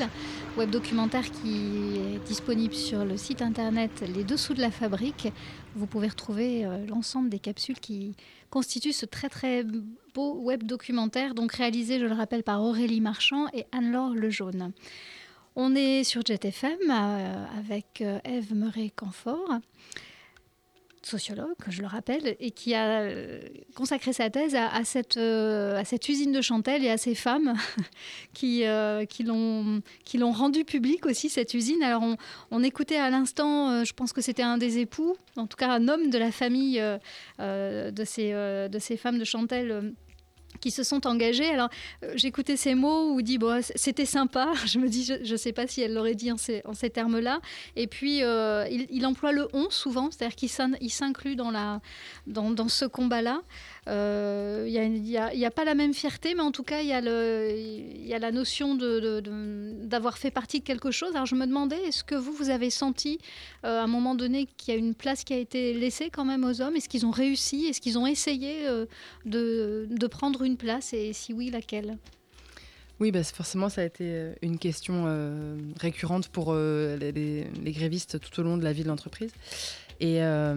web documentaire qui est disponible sur le site internet Les Dessous de la Fabrique. Vous pouvez retrouver euh, l'ensemble des capsules qui constituent ce très très beau web documentaire, donc réalisé, je le rappelle, par Aurélie Marchand et Anne-Laure Lejaune. On est sur Jet FM euh, avec euh, Ève Murray-Canfort sociologue, je le rappelle, et qui a euh, consacré sa thèse à, à cette, euh, à cette usine de Chantel et à ces femmes qui, euh, qui l'ont qui l'ont rendu public aussi, cette usine. Alors, on, écoutait à l'instant, je pense que c'était un des époux, en tout cas un homme de la famille de, ces, de ces femmes de Chantel. Qui se sont engagées. Alors, euh, j'écoutais ces mots où dit bon, c'était sympa. Je me dis, je ne sais pas si elle l'aurait dit en ces, termes-là. Et puis, euh, il, emploie le on souvent, c'est-à-dire qu'il s'in- il s'inclut dans, ce combat-là. Euh, Il n'y a, pas la même fierté, mais en tout cas, il y a, la notion d'avoir fait partie de quelque chose. Alors, je me demandais, est-ce que vous, vous avez senti à un moment donné qu'il y a une place qui a été laissée quand même aux hommes? Est-ce qu'ils ont réussi? Est-ce qu'ils ont essayé de prendre une place Et si oui, laquelle? Oui, bah, forcément, ça a été euh, une question euh, récurrente pour euh, les, grévistes tout au long de la vie de l'entreprise. Et bah,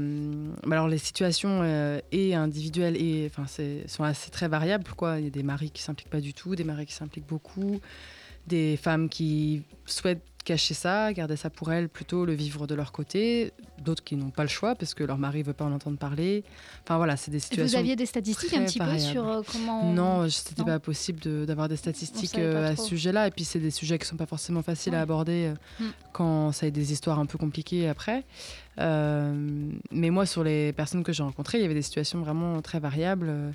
alors, les situations et individuelles et, enfin, sont assez très variables. Quoi. Il y a des maris qui s'impliquent pas du tout, des maris qui s'impliquent beaucoup, des femmes qui souhaitent cacher ça, garder ça pour elles, plutôt le vivre de leur côté, d'autres qui n'ont pas le choix parce que leur mari ne veut pas en entendre parler. Enfin voilà, c'est des Et situations. Vous aviez des statistiques un petit peu sur euh, comment Non, c'était pas possible de- d'avoir des statistiques euh, à ce sujet-là. Et puis, c'est des sujets qui sont pas forcément faciles Ouais. à aborder euh, Mm. quand ça a des histoires un peu compliquées après. Euh, mais moi, sur les personnes que j'ai rencontrées, il y avait des situations vraiment très variables. euh,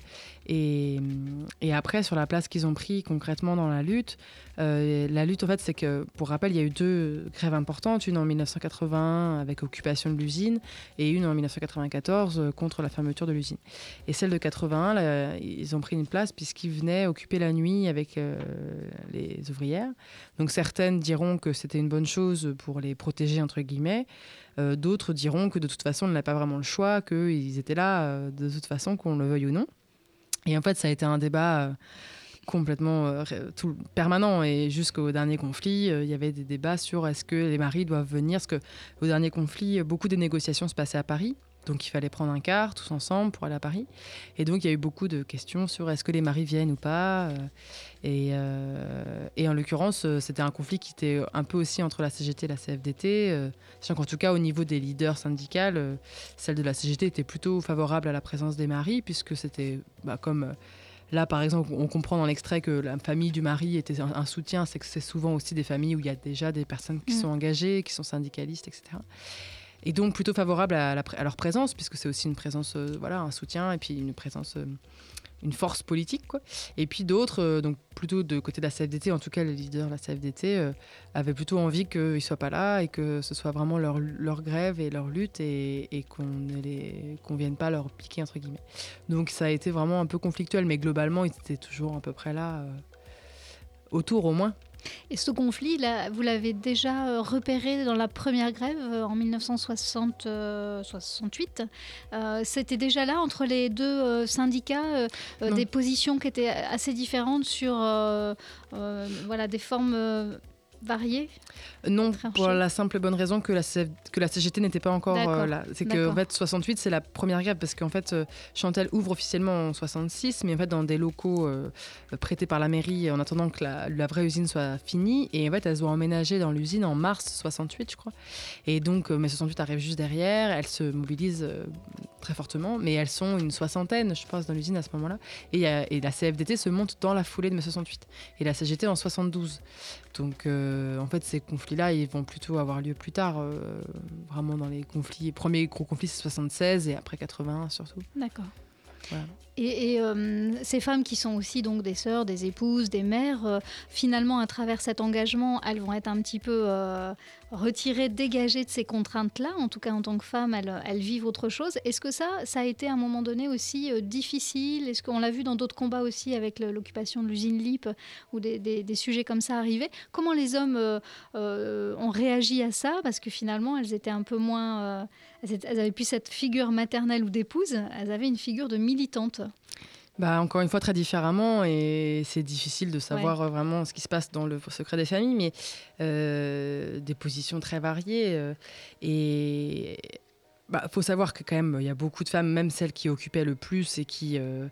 Et, après, sur la place qu'ils ont pris concrètement dans la lutte, euh, la lutte, en fait, c'est que, pour rappel, il y a eu deux grèves importantes, une en 1981 avec occupation de l'usine et une en 1994 euh, contre la fermeture de l'usine. Et celle de 81, là, ils ont pris une place puisqu'ils venaient occuper la nuit avec les ouvrières. Donc certaines diront que c'était une bonne chose pour les protéger, entre guillemets. Euh, D'autres diront que de toute façon, on n'avait pas vraiment le choix, qu'ils étaient là euh, de toute façon, qu'on le veuille ou non. Et en fait, ça a été un débat euh, complètement permanent. Et jusqu'au dernier conflit, il y avait des débats sur est-ce que les maris doivent venir. Parce qu'au dernier conflit, beaucoup des négociations se passaient à Paris. Donc il fallait prendre un car tous ensemble pour aller à Paris. Et donc il y a eu beaucoup de questions sur est-ce que les maris viennent ou pas. euh, Et, euh, et en l'occurrence, euh, c'était un conflit qui était un peu aussi entre la CGT et la CFDT. Sachant qu'en tout cas, au niveau des leaders syndicales, celle de la CGT était plutôt favorable à la présence des maris, puisque c'était bah, comme Là, par exemple, on comprend dans l'extrait que la famille du mari était un, soutien. C'est que c'est souvent aussi des familles où il y a déjà des personnes qui Mm. sont engagées, qui sont syndicalistes, etc. Et donc plutôt favorable à, leur présence, puisque c'est aussi une présence, euh, voilà, un soutien et puis une présence, euh, une force politique, quoi. Et puis d'autres, euh, donc plutôt de côté de la CFDT, en tout cas les leaders de la CFDT, avaient plutôt envie qu'ils ne soient pas là et que ce soit vraiment leur, leur grève et leur lutte et, qu'on ne les- qu'on vienne pas leur piquer, entre guillemets. Donc ça a été vraiment un peu conflictuel, mais globalement, ils étaient toujours à peu près là, autour au moins. Et ce conflit, là, vous l'avez déjà euh, repéré dans la première grève euh, en 1968. Euh, C'était déjà là entre les deux syndicats euh, des positions qui étaient assez différentes sur euh, voilà, des formes variées? Non, Tranché. pour la simple et bonne raison que la, CF que la CGT n'était pas encore euh, là. C'est que en fait 68 c'est la première grève parce qu'en fait euh, Chantal ouvre officiellement en 66 mais en fait dans des locaux euh, prêtés par la mairie en attendant que la, la vraie usine soit finie et en fait elles ont emménagé dans l'usine en mars 68 je crois. Et donc euh, mai 68 arrive juste derrière, elles se mobilisent euh, très fortement mais elles sont une soixantaine je pense dans l'usine à ce moment-là et, et la CFDT se monte dans la foulée de mai 68 et la CGT en 72. Donc, en fait, ces conflits-là, ils vont plutôt avoir lieu plus tard. euh, vraiment dans les conflits. Les premiers gros conflits, c'est 76 et après 81 surtout. D'accord. Voilà. Et, euh, ces femmes qui sont aussi donc des sœurs, des épouses, des mères, euh, finalement, à travers cet engagement, elles vont être un petit peu euh, retirées, dégagées de ces contraintes-là. En tout cas, en tant que femmes, elles, vivent autre chose. Est-ce que ça, ça a été à un moment donné aussi difficile? Est-ce qu'on l'a vu dans d'autres combats aussi avec l'occupation de l'usine LIP ou des, des- sujets comme ça arrivaient Comment les hommes ont réagi à ça? Parce que finalement, elles étaient un peu moins... elles, étaient- elles avaient plus cette figure maternelle ou d'épouse, elles avaient une figure de militante. Bah, encore une fois, très différemment, et c'est difficile de savoir euh, vraiment ce qui se passe dans le secret des familles, mais euh, des positions très variées. euh, et il faut savoir que quand même, il y a beaucoup de femmes, même celles qui occupaient le plus et qui, euh,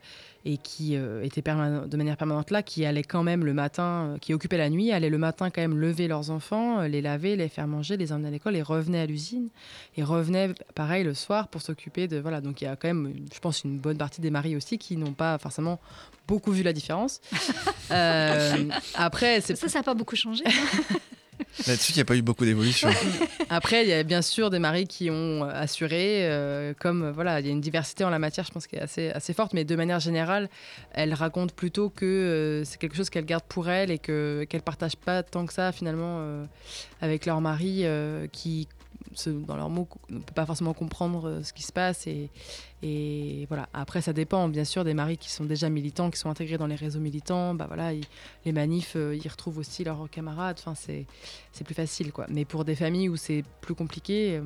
et qui euh, étaient de manière permanente là, qui allaient quand même le matin, euh, qui occupaient la nuit, allaient le matin quand même lever leurs enfants, euh, les laver, les faire manger, les emmener à l'école et revenaient à l'usine. Et revenaient pareil le soir pour s'occuper de... Voilà, donc il y a quand même, je pense, une bonne partie des maris aussi qui n'ont pas forcément beaucoup vu la différence. Euh, après, Ça, ça n'a pas beaucoup changé. Là-dessus, il n'y a pas eu beaucoup d'évolution. Après, il y a bien sûr des maris qui ont assuré, euh, comme euh, voilà, il y a une diversité en la matière, je pense, qui est assez, assez forte, mais de manière générale, elles racontent plutôt que euh, c'est quelque chose qu'elles gardent pour elles et que qu'elles partagent pas tant que ça finalement euh, avec leur mari, euh, qui se- dans leurs mots ne peut pas forcément comprendre euh, ce qui se passe et, et voilà. Après, ça dépend bien sûr des maris qui sont déjà militants, qui sont intégrés dans les réseaux militants. Bah voilà, ils- les manifs, euh, ils retrouvent aussi leurs camarades. Enfin, c'est c'est plus facile quoi. Mais pour des familles où c'est plus compliqué, euh,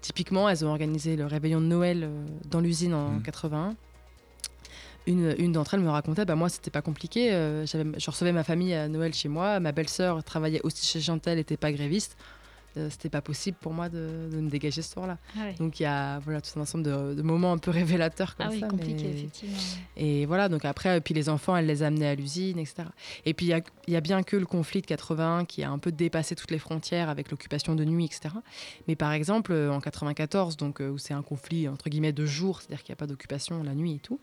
typiquement, elles ont organisé le réveillon de Noël euh, dans l'usine en Mhm. 81. Une, une d'entre elles me racontait, bah moi c'était pas compliqué, euh, je recevais ma famille à Noël chez moi, ma belle-sœur travaillait aussi chez Chantel, était pas gréviste, c'était pas possible pour moi de, de me dégager ce soir-là. Ah ouais. Donc il y a voilà, tout un ensemble de, de moments un peu révélateurs comme Ah oui, ça. compliqué, mais- effectivement. et voilà, donc après, et puis les enfants, elle les amenait à l'usine, etc. Et puis il y a, il y a bien que le conflit de 81 qui a un peu dépassé toutes les frontières avec l'occupation de nuit, etc. Mais par exemple, euh, en 94, donc, euh, où c'est un conflit entre guillemets de jour, c'est-à-dire qu'il n'y a pas d'occupation la nuit et tout,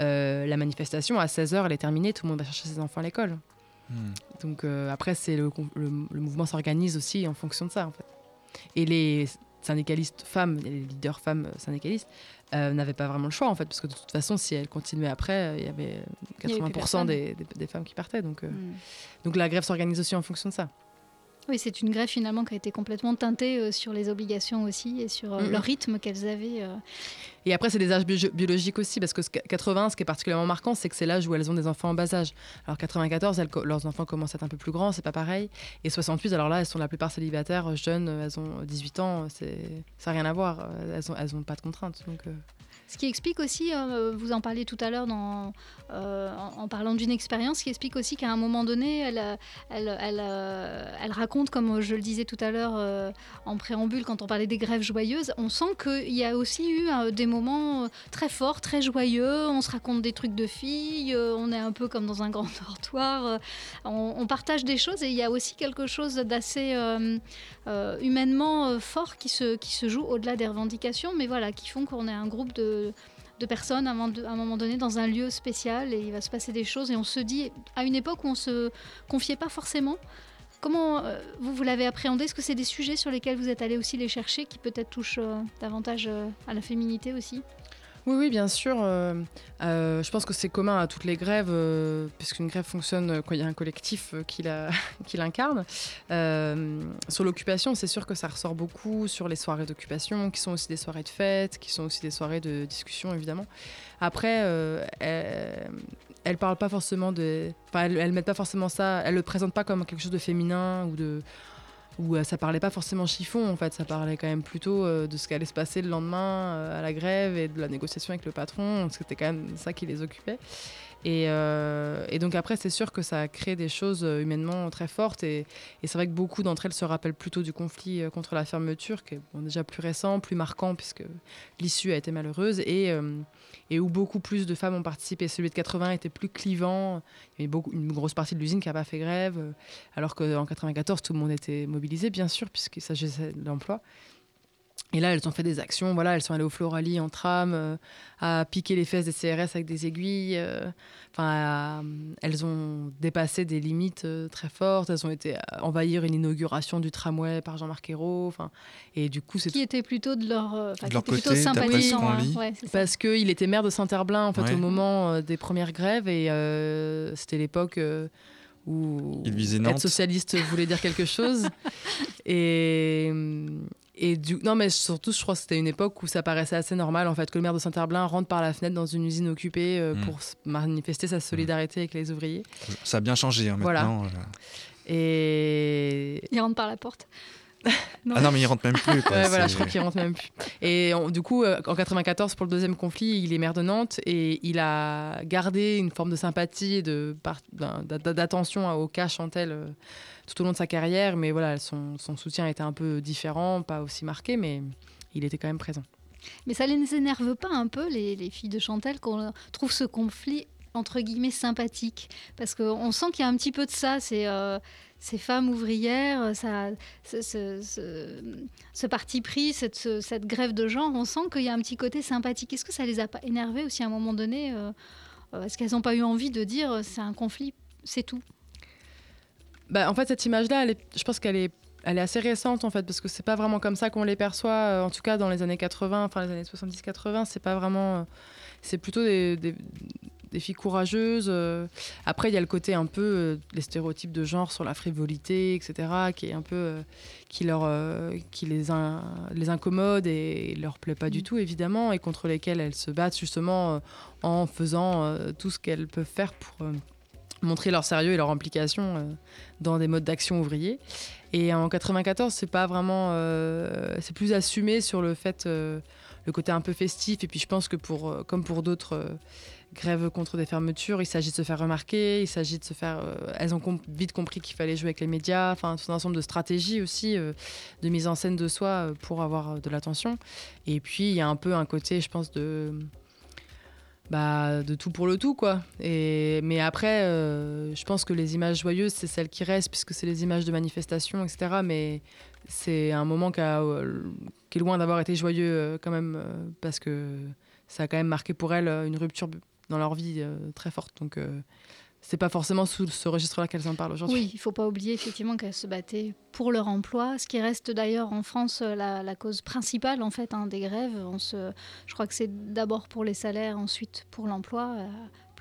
euh, la manifestation à 16h, elle est terminée, tout le monde va chercher ses enfants à l'école. Hmm. Donc euh, après, c'est le, le, le mouvement s'organise aussi en fonction de ça, en fait. Et les syndicalistes femmes, les leaders femmes euh, syndicalistes, euh, n'avaient pas vraiment le choix, en fait, parce que de toute façon, si elles continuaient après, il y avait euh, Il y avait plus 80% personne. des, des- des femmes qui partaient. Donc, euh, Mm. donc la grève s'organise aussi en fonction de ça. Oui, c'est une grève finalement qui a été complètement teintée euh, sur les obligations aussi et sur euh, le rythme qu'elles avaient. euh. Et après, c'est des âges bio- biologiques aussi, parce que ce que- 80, ce qui est particulièrement marquant, c'est que c'est l'âge où elles ont des enfants en bas âge. Alors 94, elles co- leurs enfants commencent à être un peu plus grands, c'est pas pareil. Et 68, alors là, elles sont la plupart célibataires, jeunes, elles ont 18 ans, ça n'a rien à voir. Elles ont, elles ont pas de contraintes. Donc, Ce qui explique aussi, euh, vous en parliez tout à l'heure euh, en, parlant d'une expérience, ce qui explique aussi qu'à un moment donné, elle, euh, raconte, comme je le disais tout à l'heure en préambule, quand on parlait des grèves joyeuses, on sent qu'il y a aussi eu des moments très forts, très joyeux, on se raconte des trucs de filles, on est un peu comme dans un grand dortoir, on, partage des choses et il y a aussi quelque chose d'assez humainement fort qui se joue au-delà des revendications, mais voilà, qui font qu'on est un groupe de, de personnes à un, moment, donné dans un lieu spécial et il va se passer des choses et on se dit à une époque où on se confiait pas forcément. Comment euh, vous, vous l'avez appréhendé? Est-ce que c'est des sujets sur lesquels vous êtes allé aussi les chercher qui peut-être touchent euh, davantage euh, à la féminité aussi? Oui, oui, bien sûr. euh, euh, je pense que c'est commun à toutes les grèves, euh, puisqu'une grève fonctionne quand il y a un collectif euh, qui qui l'incarne. Euh, sur l'occupation, c'est sûr que ça ressort beaucoup sur les soirées d'occupation, qui sont aussi des soirées de fête, qui sont aussi des soirées de discussion, évidemment. Après, euh, elle, elle parle pas forcément de. Enfin, elle, elle met pas forcément ça. Elle le présente pas comme quelque chose de féminin ou de où euh, ça parlait pas forcément chiffon en fait, ça parlait quand même plutôt euh, de ce qui allait se passer le lendemain euh, à la grève et de la négociation avec le patron, c'était quand même ça qui les occupait. Et, euh, et donc après, c'est sûr que ça a créé des choses euh, humainement très fortes et, c'est vrai que beaucoup d'entre elles se rappellent plutôt du conflit euh, contre la fermeture, qui est déjà plus récent, plus marquant puisque l'issue a été malheureuse et, où beaucoup plus de femmes ont participé. Celui de 80 était plus clivant, il y avait une grosse partie de l'usine qui n'a pas fait grève, alors qu'en 94, tout le monde était mobilisé, bien sûr, puisqu'il s'agissait de l'emploi. Et là, elles ont fait des actions. Voilà, elles sont allées au Floralie en tram, euh, à piquer les fesses des CRS avec des aiguilles. euh, Enfin, elles ont dépassé des limites euh, très fortes. Elles ont été à envahir une inauguration du tramway par Jean-Marc Ayrault. Enfin, et du coup, c'est Qui était plutôt de leur, euh, De leur était plutôt côté, sympathisant. hein. Ouais, parce qu'il était maire de Saint-Herblain en fait Ouais. au moment euh, des premières grèves et euh, c'était l'époque euh, où Il visait être Nantes. socialiste voulait dire quelque chose et et du non mais surtout je crois que c'était une époque où ça paraissait assez normal en fait que le maire de Saint-Herblain rentre par la fenêtre dans une usine occupée euh, Mm. pour manifester sa solidarité avec les ouvriers Ça a bien changé hein, maintenant. euh. et Il rentre par la porte. Non. Ah non, mais il rentre même plus. Quoi. Ouais, voilà, c'est- je crois qu'il rentre même plus. Et on- du coup, euh, en 94, pour le deuxième conflit, il est maire de Nantes et il a gardé une forme de sympathie et de d'attention au cas Chantel euh, tout au long de sa carrière. Mais voilà, son, soutien était un peu différent, pas aussi marqué, mais il était quand même présent. Mais ça les énerve pas un peu, les, les filles de Chantal, qu'on trouve ce conflit entre guillemets sympathique? Parce qu'on sent qu'il y a un petit peu de ça, c'est euh, ces femmes ouvrières, ça, ce, parti pris, cette, ce- cette grève de genre, on sent qu'il y a un petit côté sympathique. Est-ce que ça les a pas énervées aussi à un moment donné euh, euh, Est-ce qu'elles n'ont pas eu envie de dire c'est un conflit, c'est tout? Bah, en fait, cette image-là, je pense qu'elle est, elle est assez récente en fait, parce que c'est pas vraiment comme ça qu'on les perçoit. euh, en tout cas, dans les années 80, enfin les années 70-80, c'est pas vraiment. euh, c'est plutôt des, des- des filles courageuses. euh. Après, il y a le côté un peu les stéréotypes de genre sur la frivolité, etc., qui est un peu qui leur, qui les, in- les incommode et leur plaît pas du tout évidemment, et contre lesquels elles se battent justement en faisant tout ce qu'elles peuvent faire pour montrer leur sérieux et leur implication euh, dans des modes d'action ouvriers. Et en 94, c'est pas vraiment, euh, c'est plus assumé sur le fait, euh, le côté un peu festif. Et puis je pense que pour, comme pour d'autres grèves contre des fermetures, il s'agit de se faire remarquer, il s'agit de se faire. elles ont vite compris qu'il fallait jouer avec les médias, enfin tout un ensemble de stratégies aussi, de mise en scène de soi pour avoir de l'attention. Et puis il y a un peu un côté, je pense, de bah, de tout pour le tout, quoi. Et, mais après, euh, je pense que les images joyeuses, c'est celles qui restent, puisque c'est les images de manifestations, etc. Mais c'est un moment euh, qui est loin d'avoir été joyeux, euh, quand même, parce que ça a quand même marqué pour elles une rupture dans leur vie très forte. Donc, c'est pas forcément sous ce registre-là qu'elles en parlent aujourd'hui. Oui, il faut pas oublier effectivement qu'elles se battaient pour leur emploi, ce qui reste d'ailleurs en France euh, la, cause principale en fait hein, des grèves. Je crois que c'est d'abord pour les salaires, ensuite pour l'emploi.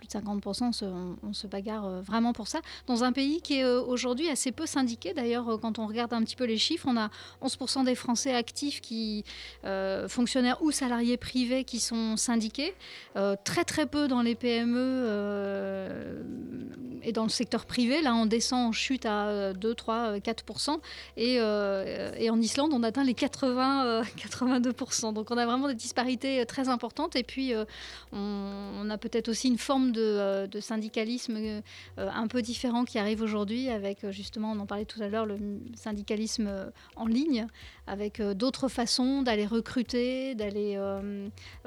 Plus de 50%, on se, bagarre euh, vraiment pour ça. Dans un pays qui est euh, aujourd'hui assez peu syndiqué, d'ailleurs, euh, quand on regarde un petit peu les chiffres, on a 11% des Français actifs qui, fonctionnaires ou salariés privés qui sont syndiqués, très très peu dans les PME et dans le secteur privé. Là, on descend, on chute à euh, 2, 3, euh, 4%. Et, en Islande, on atteint les 80, euh, 82%. Donc on a vraiment des disparités très importantes. Et puis, on, on a peut-être aussi une forme de, euh, syndicalisme euh, un peu différent qui arrive aujourd'hui avec, euh, justement, on en parlait tout à l'heure, le syndicalisme en ligne, avec d'autres façons d'aller recruter, d'aller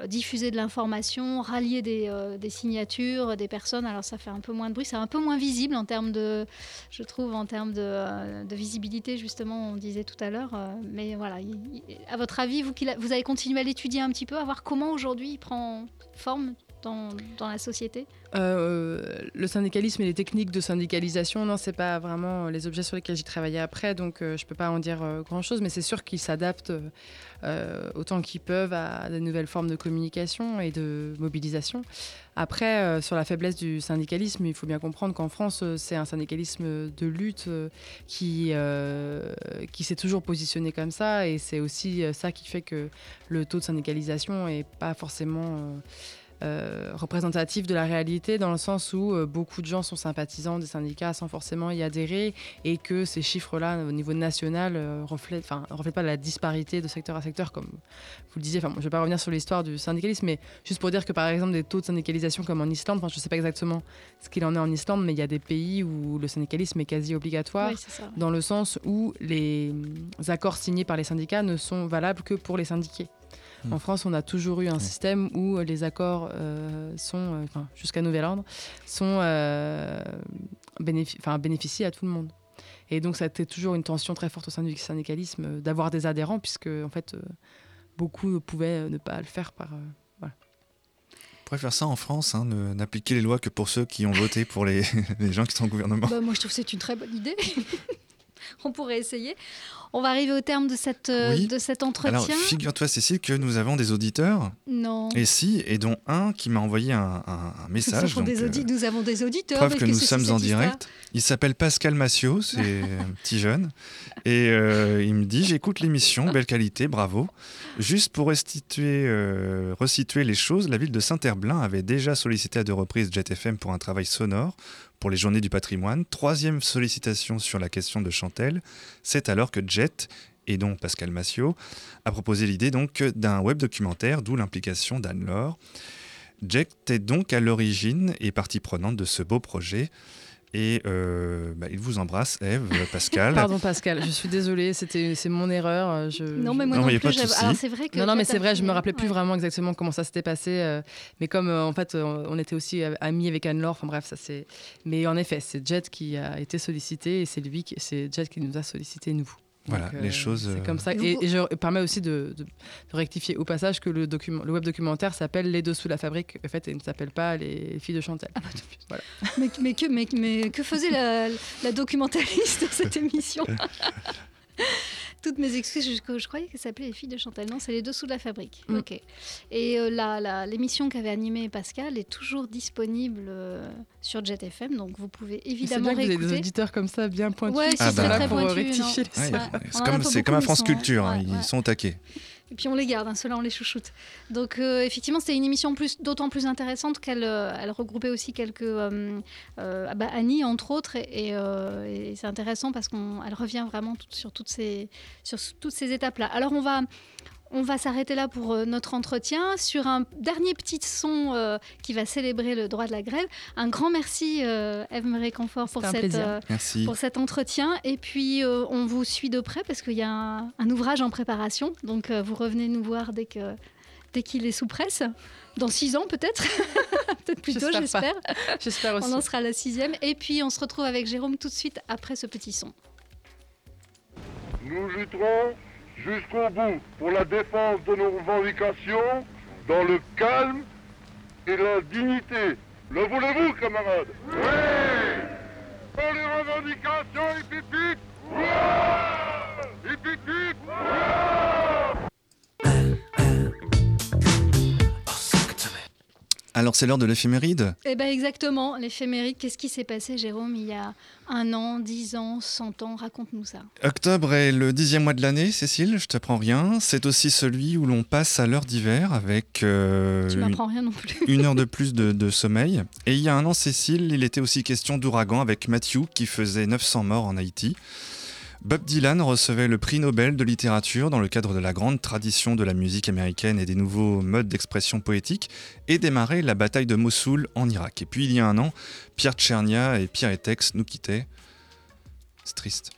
diffuser de l'information, rallier des, des signatures, des personnes. Alors ça fait un peu moins de bruit, c'est un peu moins visible en termes de, je trouve, en termes de, visibilité, justement, on disait tout à l'heure. mais voilà, il- il- à votre avis, vous, vous avez continué à l'étudier un petit peu, à voir comment aujourd'hui il prend forme dans, la société Euh, le syndicalisme et les techniques de syndicalisation, non, c'est pas vraiment les objets sur lesquels j'ai travaillé après, donc euh, je peux pas en dire grand chose, mais c'est sûr qu'ils s'adaptent euh, autant qu'ils peuvent à de nouvelles formes de communication et de mobilisation. Après, euh, sur la faiblesse du syndicalisme, il faut bien comprendre qu'en France, euh, c'est un syndicalisme de lutte euh, qui, euh, qui s'est toujours positionné comme ça, et c'est aussi euh, ça qui fait que le taux de syndicalisation est pas forcément euh, représentatif de la réalité dans le sens où euh, beaucoup de gens sont sympathisants des syndicats sans forcément y adhérer et que ces chiffres-là au niveau national euh, reflètent, enfin, reflètent pas la disparité de secteur à secteur comme vous le disiez. Enfin, bon, je vais pas revenir sur l'histoire du syndicalisme, mais juste pour dire que par exemple des taux de syndicalisation comme en Islande, enfin, je sais pas exactement ce qu'il en est en Islande, mais il y a des pays où le syndicalisme est quasi obligatoire Oui, dans le sens où les mm, accords signés par les syndicats ne sont valables que pour les syndiqués. Mm. En France, on a toujours eu un système où les accords euh, sont, euh, enfin, jusqu'à nouvel ordre, sont euh, bénéficient à tout le monde. Et donc, ça a été toujours une tension très forte au sein du syndicalisme euh, d'avoir des adhérents, puisque en fait, euh, beaucoup pouvaient euh, ne pas le faire par. euh, pourrait faire ça en France, hein, ne- n'appliquer les lois que pour ceux qui ont voté pour les, les gens qui sont au gouvernement. Bah, Moi, je trouve que c'est une très bonne idée. On pourrait essayer. On va arriver au terme de, cette, euh, Oui. de cet entretien. Alors, figure-toi, Cécile, que nous avons des auditeurs. non. Et si, et dont un qui m'a envoyé un, un- un nous, message. avons des euh, nous avons des auditeurs. Preuve que nous sommes en direct. Il s'appelle Pascal Massiot, c'est un petit jeune. Et euh, il me dit J'écoute l'émission, belle qualité, bravo. Juste pour restituer, euh, resituer les choses, la ville de Saint-Herblain avait déjà sollicité à deux reprises Jet FM pour un travail sonore pour les journées du patrimoine. Troisième sollicitation sur la question de Chantel. C'est alors que Jet, et donc Pascal Massiot, a proposé l'idée donc d'un web documentaire, d'où l'implication d'Anne-Laure. Jack est donc à l'origine et partie prenante de ce beau projet. Et euh, bah, il vous embrasse, Eve, Pascal. Pardon Pascal, je suis désolée, c'était c'est mon erreur. euh, Je, Non, mais moi Non, non, plus. c'est vrai que. Non, non, mais c'est vrai, je me rappelais plus ouais. vraiment exactement comment ça s'était passé. euh, mais comme euh, en fait, euh, on était aussi euh, amis avec Anne-Laure, enfin bref, ça c'est. Mais en effet, c'est Jet qui a été sollicité et c'est lui, qui- c'est Jet qui nous a sollicité nous. Voilà, les choses, C'est euh, comme ça. Et Et, vous- et je permets aussi de, de- de rectifier au passage que le, document, le web documentaire s'appelle Les Dessous de la fabrique, en fait, et ne s'appelle pas Les filles de Chantal. Ah, voilà. Mais, mais que, mais, mais que faisait la, la documentaliste dans cette émission? Toutes mes excuses, je, je croyais qu'elle s'appelait Les filles de Chantal. Non, c'est Les Dessous de la fabrique. Mm. Ok. Et euh, la- l'émission qu'avait animée Pascal est toujours disponible euh, sur Jet FM, donc vous pouvez C'est évidemment bien que vous avez des auditeurs comme ça, bien pointus. Ouais, sont très, là très pour euh, pointu, rectifier les Ouais, c'est comme, comme à France Culture, hein, ouais, ils ouais. sont au taquet. Et puis on les garde, hein, ceux-là on les chouchoute. Donc euh, effectivement c'était une émission plus, d'autant plus intéressante qu'elle euh, regroupait aussi quelques... euh, euh, ah bah, Annie entre autres, et, c'est intéressant parce qu'elle revient vraiment sur toutes ces, sur toutes ces étapes-là. Alors on va... On va s'arrêter là pour euh, notre entretien sur un dernier petit son euh, qui va célébrer le droit de la grève. Un grand merci euh, Eve Réconfort pour, C'était un cette, euh, pour cet entretien. Et puis, euh, on vous suit de près parce qu'il y a un, un ouvrage en préparation. Donc, euh, vous revenez nous voir dès que dès qu'il est sous presse. Dans six ans, peut-être. peut-être plus tôt, J'espère j'espère. J'espère aussi. On en sera à la sixième. Et puis, on se retrouve avec Jérôme tout de suite après ce petit son. Nous lutterons jusqu'au bout pour la défense de nos revendications dans le calme et la dignité. Le voulez-vous, camarades? Oui. Pour les revendications, hip hip hip Ouais Alors, c'est l'heure de l'éphéméride? Eh bien, exactement. L'éphéméride, qu'est-ce qui s'est passé, Jérôme, il y a un an, dix ans, cent ans? Raconte-nous ça. Octobre est le dixième mois de l'année, Cécile, je t'apprends rien. C'est aussi celui où l'on passe à l'heure d'hiver avec euh, Tu une, rien non plus. une heure de plus de, de sommeil. Et il y a un an, Cécile, il était aussi question d'ouragan avec Matthew qui faisait 900 morts en Haïti. Bob Dylan recevait le prix Nobel de littérature dans le cadre de la grande tradition de la musique américaine et des nouveaux modes d'expression poétique et démarrait la bataille de Mossoul en Irak. Et puis il y a un an, Pierre Tchernia et Pierre Etex nous quittaient. C'est triste.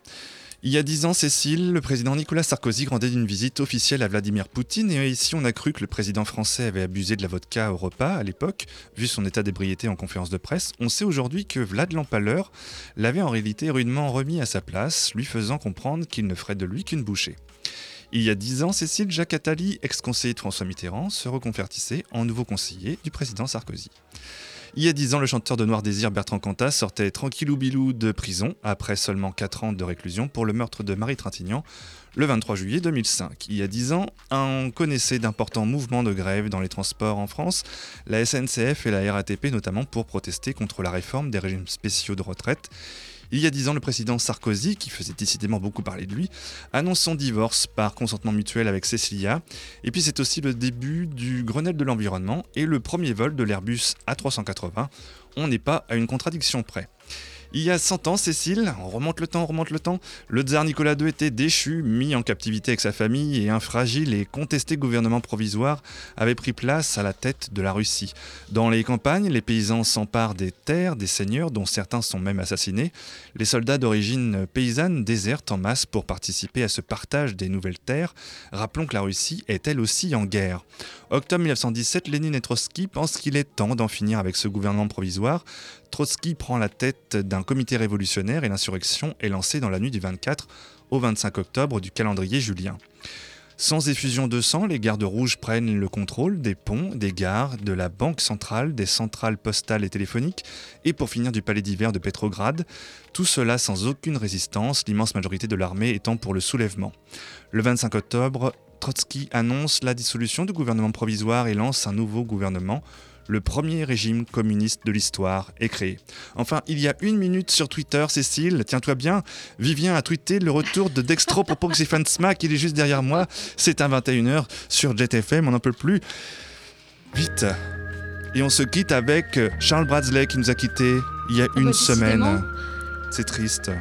Il y a dix ans, Cécile, le président Nicolas Sarkozy rendait une visite officielle à Vladimir Poutine et ici on a cru que le président français avait abusé de la vodka au repas à l'époque, vu son état d'ébriété en conférence de presse. On sait aujourd'hui que Vlad l'empaleur l'avait en réalité rudement remis à sa place, lui faisant comprendre qu'il ne ferait de lui qu'une bouchée. Il y a dix ans, Cécile Jacques Attali, ex-conseiller de François Mitterrand, se reconvertissait en nouveau conseiller du président Sarkozy. Il y a dix ans, le chanteur de Noir Désir Bertrand Cantat sortait tranquillou bilou de prison après seulement 4 ans de réclusion pour le meurtre de Marie Trintignant le 23 juillet 2005. Il y a dix ans, on connaissait d'importants mouvements de grève dans les transports en France, la SNCF et la RATP notamment pour protester contre la réforme des régimes spéciaux de retraite. Il y a dix ans, le président Sarkozy, qui faisait décidément beaucoup parler de lui, annonce son divorce par consentement mutuel avec Cecilia. Et puis c'est aussi le début du Grenelle de l'environnement et le premier vol de l'Airbus A380. On n'est pas à une contradiction près. Il y a 100 ans, Cécile, on remonte le temps, on remonte le temps, le tsar Nicolas II était déchu, mis en captivité avec sa famille et un fragile et contesté gouvernement provisoire avait pris place à la tête de la Russie. Dans les campagnes, les paysans s'emparent des terres, des seigneurs, dont certains sont même assassinés. Les soldats d'origine paysanne désertent en masse pour participer à ce partage des nouvelles terres. Rappelons que la Russie est elle aussi en guerre. Octobre 1917, Lénine et Trotsky pensent qu'il est temps d'en finir avec ce gouvernement provisoire. Trotsky prend la tête d'un comité révolutionnaire et l'insurrection est lancée dans la nuit du 24 au 25 octobre du calendrier julien. Sans effusion de sang, les gardes rouges prennent le contrôle des ponts, des gares, de la banque centrale, des centrales postales et téléphoniques, et pour finir du palais d'hiver de Petrograd. Tout cela sans aucune résistance, l'immense majorité de l'armée étant pour le soulèvement. Le 25 octobre, Trotsky annonce la dissolution du gouvernement provisoire et lance un nouveau gouvernement. Le premier régime communiste de l'histoire est créé. Enfin, il y a une minute sur Twitter, Cécile, tiens-toi bien, Vivien a tweeté le retour de Dextro pour Smack, il est juste derrière moi. C'est à 21h sur JetFM, on n'en peut plus. Vite Et on se quitte avec Charles Bradley qui nous a quittés il y a Oh une bah, semaine. C'est triste.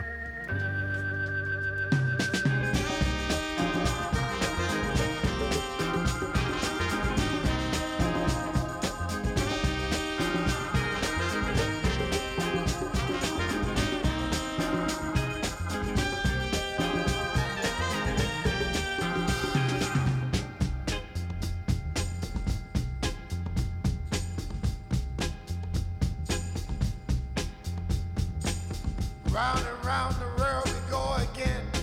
Round and round the world we go again.